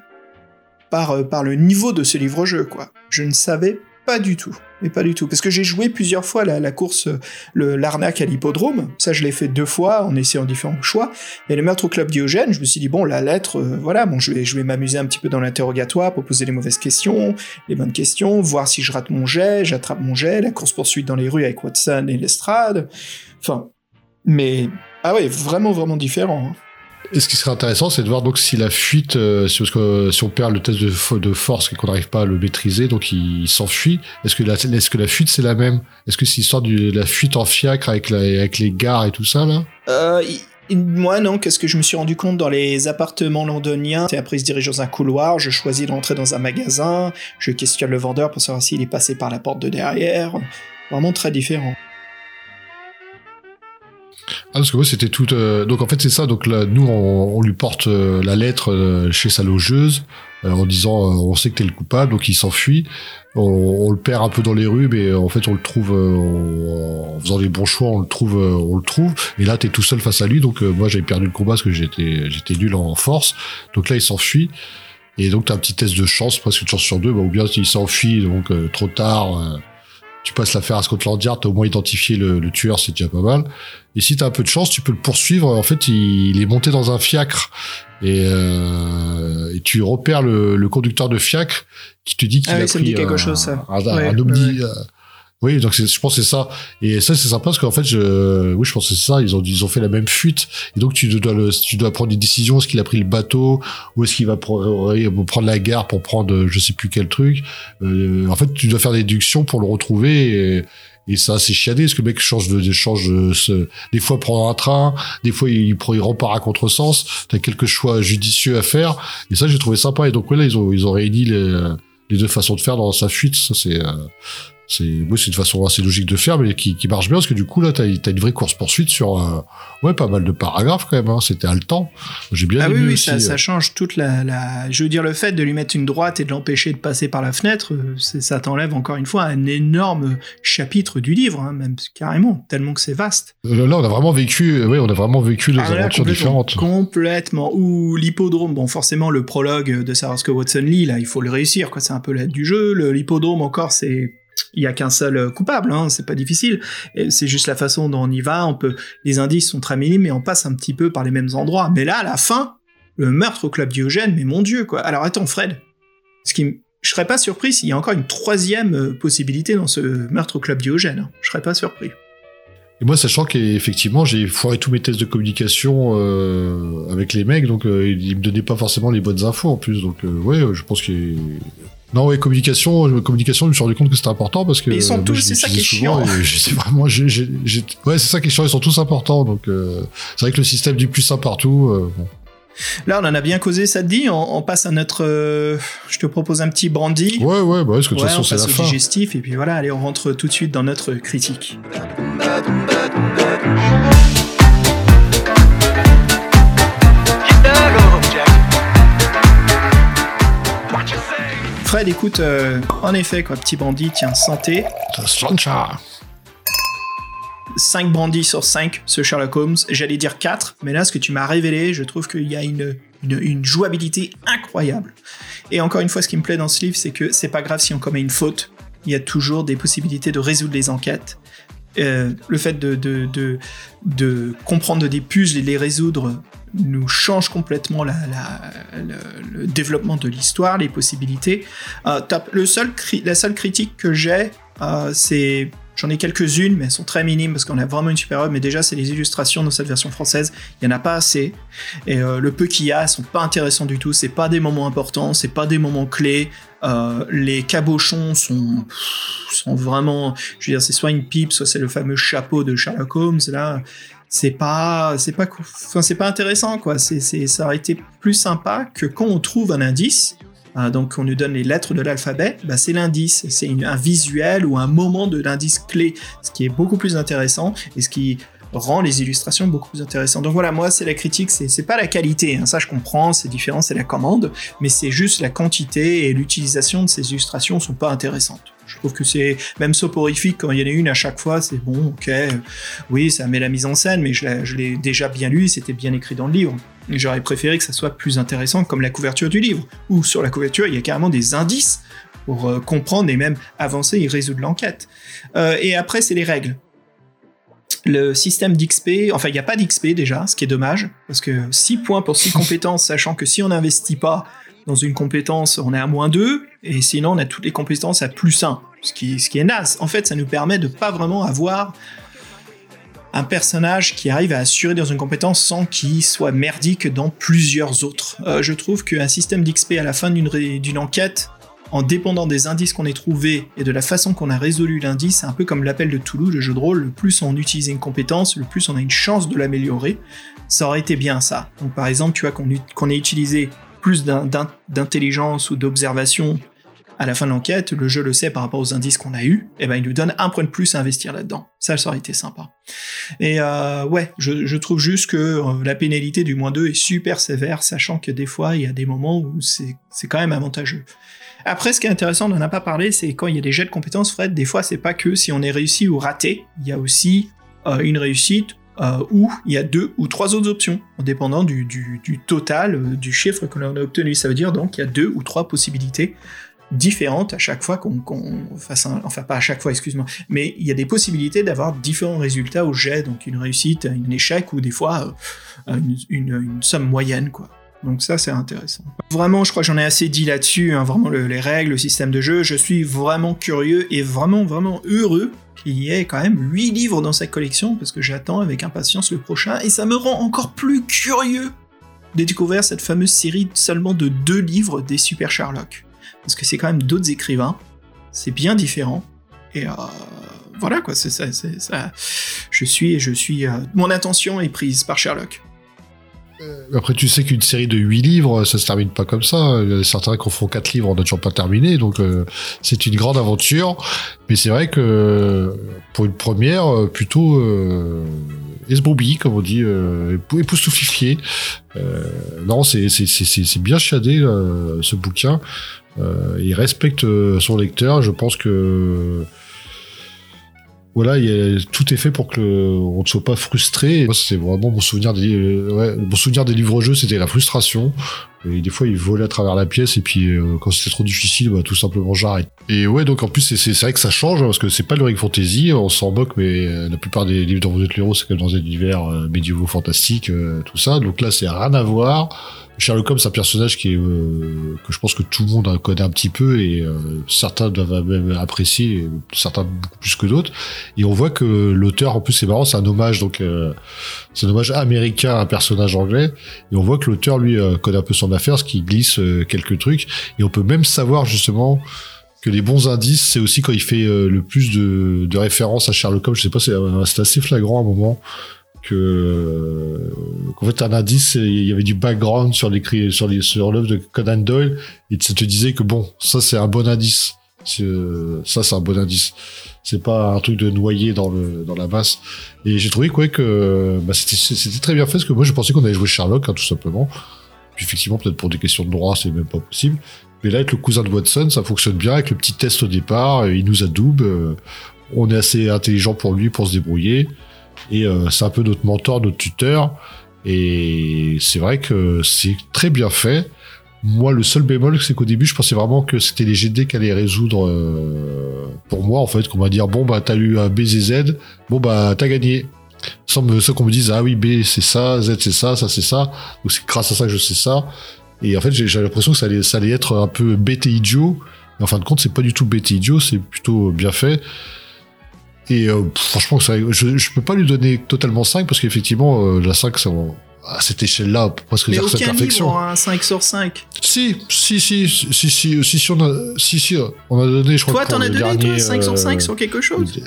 par, euh, par le niveau de ce livre-jeu, quoi. Je ne savais pas du tout. Mais pas du tout. Parce que j'ai joué plusieurs fois la, la course, euh, le- l'arnaque à l'hippodrome. Ça, je l'ai fait deux fois en essayant différents choix. Et le meurtre au club Diogène, je me suis dit, bon, la lettre, euh, voilà, bon, je vais, je vais m'amuser un petit peu dans l'interrogatoire pour poser les mauvaises questions, les bonnes questions, voir si je rate mon jet, j'attrape mon jet, la course-poursuite dans les rues avec Watson et Lestrade. Enfin, mais, ah ouais, vraiment, vraiment différent. hein. Et ce qui serait intéressant, c'est de voir donc si la fuite, euh, parce que, si on perd le test de, fo- de force et qu'on n'arrive pas à le maîtriser, donc il, s'enfuit. Est-ce que la, est-ce que la fuite c'est la même? Est-ce que c'est l'histoire de la fuite en fiacre avec, la, avec les gares et tout ça là? Euh, il- moi, non, qu'est-ce que je me suis rendu compte dans les appartements londoniens? Et après, il se dirige dans un couloir, je choisis d'entrer dans un magasin, je questionne le vendeur pour savoir s'il est passé par la porte de derrière. Vraiment très différent. Ah, parce que moi, c'était tout. euh, donc, en fait, c'est ça. Donc, là, nous, on, on lui porte euh, la lettre euh, chez sa logeuse euh, en disant euh, on sait que t'es le coupable, donc il s'enfuit. On, on le perd un peu dans les rues, mais euh, en fait, on le trouve euh, en, faisant les bons choix, on le trouve, on le trouve. Et là, t'es tout seul face à lui. Donc, moi, j'avais perdu le combat parce que j'étais, j'étais nul en force. Donc là, il s'enfuit. Et donc, t'as un petit test de chance, presque une chance sur deux. Bah, ou bien s'il s'enfuit, donc trop tard. Tu passes l'affaire à Scotland Yard, t'as au moins identifié le, le tueur, c'est déjà pas mal. Et si t'as un peu de chance, tu peux le poursuivre. En fait, il, il est monté dans un fiacre et, euh, et tu repères le, le conducteur de fiacre qui te dit qu'il Ah oui, a ça me pris dit quelque un, chose, ça. un, un Ouais, omni- ouais, euh, oui, donc je pense c'est ça. Et ça, c'est sympa parce qu'en fait, je, oui, je pense que c'est ça. Ils ont, ils ont fait la même fuite. Et donc, tu dois, le, tu dois prendre des décisions. Est-ce qu'il a pris le bateau ou est-ce qu'il va pre- prendre la gare pour prendre, euh, je sais plus quel truc. Euh, en fait, tu dois faire des déductions pour le retrouver. Et, ça, c'est chiadé. Parce que le mec change de, change de, se- des fois prend un train, des fois il, prend- il repart à contresens. T'as quelques choix judicieux à faire. Et ça, j'ai trouvé sympa. Et donc, ouais, là, ils ont, ils ont réuni les, les deux façons de faire dans sa fuite. Ça, c'est, euh, C'est moi, c'est une façon assez logique de faire, mais qui, qui marche bien parce que du coup là, t'as as une vraie course poursuite sur euh, ouais pas mal de paragraphes quand même. Hein. C'était haletant. J'ai bien Ah aimé oui, oui, aussi. ça, euh, ça change toute la, la- Je veux dire, le fait de lui mettre une droite et de l'empêcher de passer par la fenêtre, euh, ça t'enlève encore une fois un énorme chapitre du livre, hein, même carrément, tellement que c'est vaste. Là, on a vraiment vécu, ouais, on a vraiment vécu deux Ah, là, aventures complètement, différentes. Complètement. Ou l'hippodrome, bon, forcément, le prologue de savoir ce que Watson lit, là, il faut le réussir, quoi. C'est un peu l'aide du jeu. L'hippodrome, encore, c'est. Il y a qu'un seul euh, coupable, hein, c'est pas difficile. C'est juste la façon dont on y va. On peut, les indices sont très minimes, mais on passe un petit peu par les mêmes endroits. Mais là, à la fin, le meurtre au club Diogène, mais mon dieu, quoi. Alors attends, Fred, ce qui, je serais pas surpris s'il y a encore une troisième euh, possibilité dans ce meurtre au club Diogène. hein. Je serais pas surpris. Et moi, sachant qu'effectivement, j'ai foiré tous mes tests de communication euh, avec les mecs, donc euh, ils me donnaient pas forcément les bonnes infos en plus. Donc euh, ouais, je pense que non, ouais, communication, euh, communication, je me suis rendu compte que c'était important parce que Mais ils sont tous- c'est ça qui est chiant. vraiment, j'ai, j'ai- j'ai- ouais, c'est ça qui est chiant, ils sont tous importants. Donc euh, c'est vrai que le système du plus un partout, euh, bon. Là, on en a bien causé, ça te dit on, on passe à notre... euh, je te propose un petit brandy. ouais, ouais, bah, parce que de toute Ouais, façon on c'est passe la au fin. digestif, et puis voilà, allez, on rentre tout de suite dans notre critique. Fred, écoute, euh, en effet, quoi, petit brandy, tiens, santé. Sunshine. 5 brandy sur 5 ce Sherlock Holmes. J'allais dire 4, mais là, ce que tu m'as révélé, je trouve qu'il y a une, une, une jouabilité incroyable. Et encore une fois, ce qui me plaît dans ce livre, c'est que c'est pas grave si on commet une faute. Il y a toujours des possibilités de résoudre les enquêtes. Euh, le fait de, de, de, de comprendre des puzzles et les résoudre nous change complètement le, développement de l'histoire, les possibilités. Euh, la seule critique que j'ai, euh, c'est J'en ai quelques-unes, mais elles sont très minimes parce qu'on a vraiment une super œuvre. Mais déjà, c'est les illustrations dans cette version française. Il y en a pas assez. Et euh, le peu qu'il y a, elles sont pas intéressants du tout. C'est pas des moments importants, c'est pas des moments clés. Les cabochons sont, sont vraiment. Je veux dire, c'est soit une pipe, soit c'est le fameux chapeau de Sherlock Holmes. Là, c'est pas, c'est pas, enfin, c'est pas intéressant quoi. C'est, ça aurait été plus sympa que quand on trouve un indice. euh, donc on nous donne les lettres de l'alphabet, bah, c'est l'indice, c'est un visuel ou un moment de l'indice clé, ce qui est beaucoup plus intéressant et ce qui rend les illustrations beaucoup plus intéressantes. Donc voilà, moi c'est la critique, c'est pas la qualité, hein, ça je comprends, c'est différent, c'est la commande, mais c'est juste la quantité et l'utilisation de ces illustrations sont pas intéressantes. Je trouve que c'est même soporifique quand il y en a une à chaque fois, c'est bon, ok, oui, ça met la mise en scène, mais je l'ai- déjà bien lu, c'était bien écrit dans le livre. J'aurais préféré que ça soit plus intéressant comme la couverture du livre, où sur la couverture il y a carrément des indices pour euh, comprendre et même avancer et résoudre l'enquête. Euh, et après, c'est les règles. Le système d'XP, enfin, il n'y a pas d'XP déjà, ce qui est dommage, parce que 6 points pour 6 compétences, sachant que si on n'investit pas dans une compétence, on est à moins 2, et sinon on a toutes les compétences à plus 1, ce qui, ce qui est naze. En fait, ça nous permet de pas vraiment avoir un personnage qui arrive à assurer dans une compétence sans qu'il soit merdique dans plusieurs autres. Euh, je trouve qu'un système d'XP à la fin d'une enquête, en dépendant des indices qu'on ait trouvés et de la façon qu'on a résolu l'indice, c'est un peu comme l'appel de Toulouse, le jeu de rôle, le plus on utilise une compétence, le plus on a une chance de l'améliorer. Ça aurait été bien ça. Donc par exemple, tu vois qu'on qu'on ait utilisé plus d'in- d'in- d'intelligence ou d'observation à la fin de l'enquête, le jeu le sait par rapport aux indices qu'on a eus, et ben il nous donne un point de plus à investir là-dedans. Ça, ça aurait été sympa. Et euh, ouais, je, trouve juste que euh, la pénalité du moins 2 est super sévère, sachant que des fois, il y a des moments où c'est quand même avantageux. Après, ce qui est intéressant, on n'en a pas parlé, c'est quand il y a des jets de compétences, Fred, des fois, c'est pas que si on est réussi ou raté, il y a aussi euh, une réussite euh, où il y a deux ou trois autres options, en dépendant du, du- du total, euh, du chiffre que l'on a obtenu. Ça veut dire donc qu'il y a deux ou trois possibilités différentes à chaque fois qu'on qu'on fasse un... Enfin, pas à chaque fois, excuse-moi, mais il y a des possibilités d'avoir différents résultats au jet, donc une réussite, un échec, ou des fois euh, une, une- une somme moyenne, quoi. Donc ça, c'est intéressant. Vraiment, je crois que j'en ai assez dit là-dessus, hein, vraiment le- les règles, le système de jeu. Je suis vraiment curieux et vraiment, vraiment heureux qu'il y ait quand même 8 livres dans cette collection, parce que j'attends avec impatience le prochain, et ça me rend encore plus curieux de découvrir cette fameuse série seulement de deux livres des Super Sherlock. Parce que c'est quand même d'autres écrivains, c'est bien différent, et euh, voilà quoi, c'est ça, ça. Je suis, je suis, euh, mon attention est prise par Sherlock. Après, tu sais qu'une série de 8 livres, ça se termine pas comme ça. Il y a certains qui en font 4 livres, on n'a toujours pas terminé. Donc, euh, c'est une grande aventure. Mais c'est vrai que pour une première, euh, plutôt euh, comme on dit, euh, épou- époustouflifié. Euh, non, c'est bien chiadé, euh, ce bouquin. Euh, il respecte euh, son lecteur. Je pense que voilà, il y a- tout est fait pour que on ne soit pas frustré. Moi, c'est vraiment mon souvenir des, euh, ouais, mon souvenir des livres-jeux, c'était la frustration. Et des fois, il volait à travers la pièce, et puis euh, quand c'était trop difficile, bah, tout simplement j'arrête. Et ouais, donc en plus, c'est- vrai que ça change, hein, parce que c'est pas Ring Fantasy, on s'en moque, mais euh, la plupart des livres dont vous êtes le héros, c'est comme dans des univers euh, médiévaux fantastiques, euh, tout ça. Donc là, c'est rien à voir. Sherlock Holmes, c'est un personnage qui est, euh, que je pense que tout le monde connaît un petit peu, et euh, certains doivent même apprécier, certains beaucoup plus que d'autres. Et on voit que l'auteur, en plus, c'est marrant, c'est un hommage, donc euh, c'est un hommage américain à un personnage anglais. Et on voit que l'auteur, lui, connaît un peu son affaire, ce qui glisse quelques trucs. Et on peut même savoir justement que les bons indices, c'est aussi quand il fait le plus de, références à Sherlock Holmes. Je sais pas, c'est assez flagrant à un moment que qu'en fait un indice, il y avait du background sur l'écrit, sur les, sur l'œuvre de Conan Doyle, et ça te disait que bon, ça c'est un bon indice. Ça c'est un bon indice. C'est pas un truc de noyer dans le dans la masse. Et j'ai trouvé que, ouais, que bah, c'était très bien fait parce que moi je pensais qu'on allait jouer Sherlock hein, tout simplement. Puis effectivement peut-être pour des questions de droit c'est même pas possible. Mais là avec le cousin de Watson ça fonctionne bien avec le petit test au départ. Il nous adoube. euh, on est assez intelligent pour lui pour se débrouiller. Et euh, c'est un peu notre mentor, notre tuteur. Et c'est vrai que c'est très bien fait. Moi, le seul bémol, c'est qu'au début, je pensais vraiment que c'était les GD qui allaient résoudre euh, pour moi, en fait, qu'on va dire, bon, bah, t'as eu un BZZ, bon, bah, t'as gagné. Sans, sans qu'on me dise, ah oui, B, c'est ça, Z, c'est ça, ça, c'est ça. Donc, c'est grâce à ça que je sais ça. Et en fait, j'ai l'impression que ça allait, ça allait être un peu bête et idiot. Mais en fin de compte, c'est pas du tout bête et idiot, c'est plutôt bien fait. Et euh, pff, franchement, ça- je, je peux pas lui donner totalement 5 parce qu'effectivement, euh, la 5, c'est en- à cette échelle-là, on peut presque Mais dire c'est aucun perfection. livre, un 5 sur 5. Si, si, si, si, si, si, si, si, on a, si, si, on a donné, je crois. Toi, que pour t'en as donné, dernier, toi, 5 sur 5 euh, sur quelque chose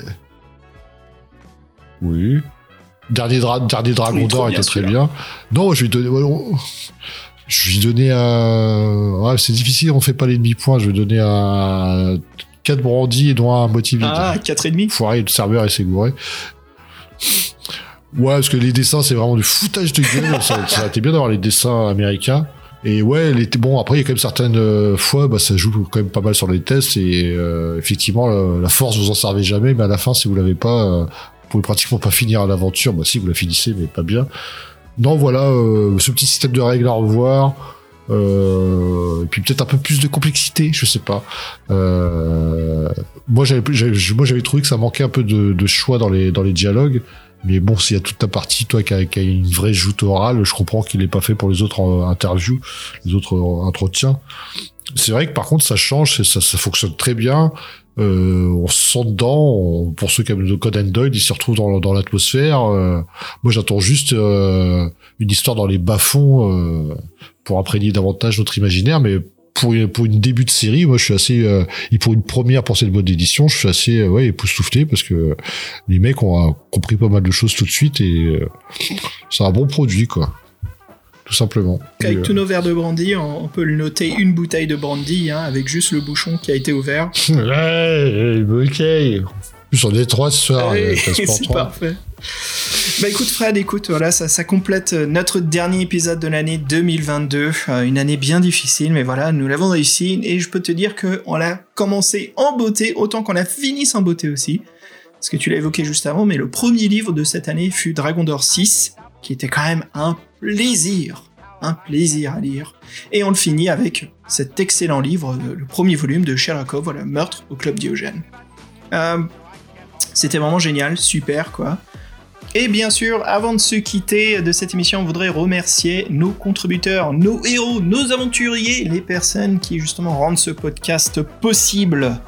Oui. Dernier, dra- dernier Dragon d'Or était très bien. Non, je vais donner. ouais, on- Je vais donner un. Ouais, c'est difficile, on fait pas les demi-points. Je vais donner un 4 brandy et dont un moitié vide. Ah, 4,5 Foiré, le serveur et s'est gouré. Ouais, parce que les dessins, c'est vraiment du foutage de gueule. ça, ça aurait été bien d'avoir les dessins américains. Et ouais, les, bon, après, il y a quand même certaines euh, fois, bah, ça joue quand même pas mal sur les tests. Et euh, effectivement, la, la force, vous en servez jamais. Mais à la fin, si vous l'avez pas, euh, vous pouvez pratiquement pas finir l'aventure. Bah si, vous la finissez, mais pas bien. Non, voilà, euh, ce petit système de règles à revoir. Euh, et puis peut-être un peu plus de complexité, je sais pas. Euh, moi, j'avais, moi, j'avais trouvé que ça manquait un peu de, de choix dans les dans les dialogues. Mais bon, s'il y a toute ta partie, toi, qui a, qui a une vraie joute orale, je comprends qu'il n'est pas fait pour les autres euh, interviews, les autres entretiens. C'est vrai que par contre, ça change, ça, ça fonctionne très bien. Euh, on se sent dedans. pour ceux qui aiment le Conan Doyle, ils se retrouvent dans, dans l'atmosphère. Euh, moi, j'attends juste euh, une histoire dans les bas-fonds pour imprégner davantage notre imaginaire, mais pour une, pour une début de série, moi je suis assez euh, et pour une première pour cette boîte d'édition, je suis assez euh, ouais époustouflé parce que les mecs ont euh, compris pas mal de choses tout de suite et euh, c'est un bon produit quoi, tout simplement. Avec Et, tous nos verres de brandy, on, on peut le noter une bouteille de brandy, hein, avec juste le bouchon qui a été ouvert. euh, ouais, ok. En plus on est trois ce soir, euh, c'est parfait. Bah écoute Fred, écoute, voilà, ça, ça complète euh, notre dernier épisode de l'année 2022. Euh, une année bien difficile, mais voilà, nous l'avons réussi. Et je peux te dire qu'on l'a commencé en beauté, autant qu'on l'a fini sans beauté aussi. Parce que tu l'as évoqué juste avant, mais le premier livre de cette année fut Dragon d'Or 6, qui était quand même un plaisir. Un plaisir à lire. Et on le finit avec cet excellent livre, le le premier volume de Sherlock Holmes, voilà, Meurtre au Club Diogène. Euh, c'était vraiment génial, super quoi. Et bien sûr, avant de se quitter de cette émission, on voudrait remercier nos contributeurs, nos héros, nos aventuriers, les personnes qui justement rendent ce podcast possible.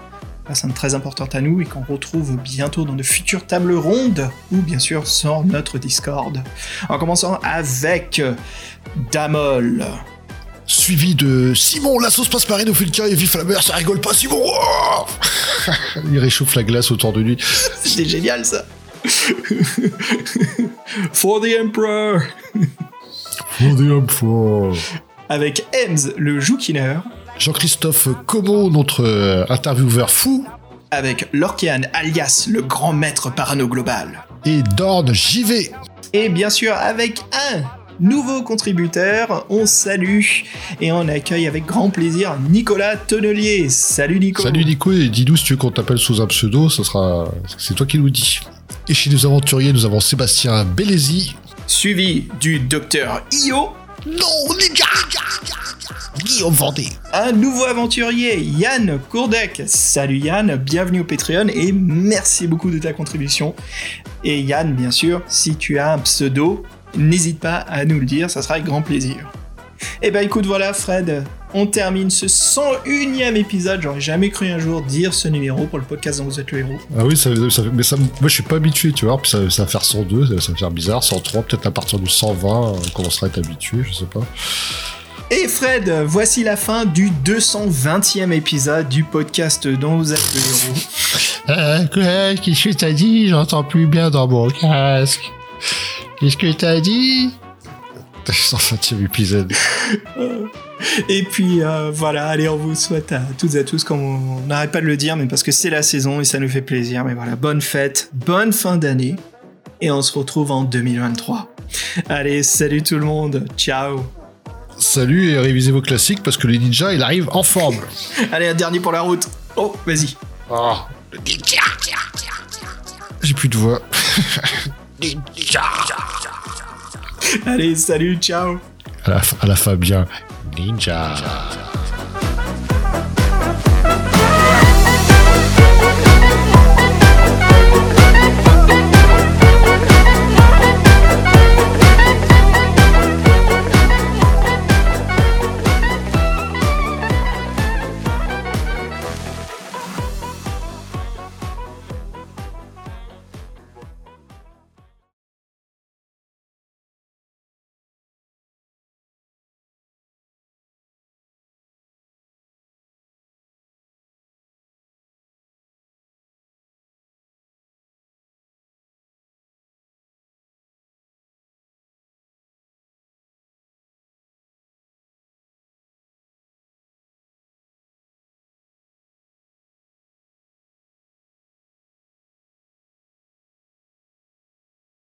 Personnes très importantes à nous et qu'on retrouve bientôt dans de futures tables rondes ou bien sûr sur notre Discord. En commençant avec Damol. Suivi de Simon, la sauce passe par Fulka et vif la mer, ça rigole pas Simon. Oh Il réchauffe la glace autour de lui. C'était génial ça. For the Emperor. Est homme fort. avec Ems, le joukineur, Jean-Christophe Como, notre euh, intervieweur fou, avec Lorkian, alias le grand maître parano global. et Dorn JV. Et bien sûr, avec un nouveau contributeur, on salue et on accueille avec grand plaisir Nicolas Tonnelier. Salut Nico. Salut Nico, et dis-nous si tu veux qu'on t'appelle sous un pseudo, ça sera, c'est toi qui nous dis. Et chez nos aventuriers, nous avons Sébastien Bellesi. Suivi du docteur Io, Non, les gars Guillaume Vendée. un nouveau aventurier, Yann Courdec. Salut Yann, bienvenue au Patreon et merci beaucoup de ta contribution. Et Yann, bien sûr, si tu as un pseudo, n'hésite pas à nous le dire, ça sera avec grand plaisir. Et ben écoute, voilà Fred, on termine ce 101ème épisode. J'aurais jamais cru un jour dire ce numéro pour le podcast dont vous êtes le héros. Ah oui, ça, ça- mais ça, moi je suis pas habitué, tu vois, puis ça, ça va faire 102, ça, ça va faire bizarre, 103, peut-être à partir du 120, on commencera à être habitué, je sais pas. Et Fred, voici la fin du 220e épisode du podcast dont vous êtes le héros. Euh, quoi, qu'est-ce que t'as dit? J'entends plus bien dans mon casque. Qu'est-ce que t'as dit 120e épisode. Et puis euh, voilà, allez, on vous souhaite à toutes et à tous, comme on n'arrête pas de le dire, mais parce que c'est la saison et ça nous fait plaisir. Mais voilà, bonne fête, bonne fin d'année, et on se retrouve en 2023. Allez, salut tout le monde, ciao. Salut et révisez vos classiques parce que le ninja il arrive en forme. Allez, un dernier pour la route. Oh, vas-y. Ah, J'ai plus de voix. Allez, salut, ciao. À la, à la fin bien. Ninja.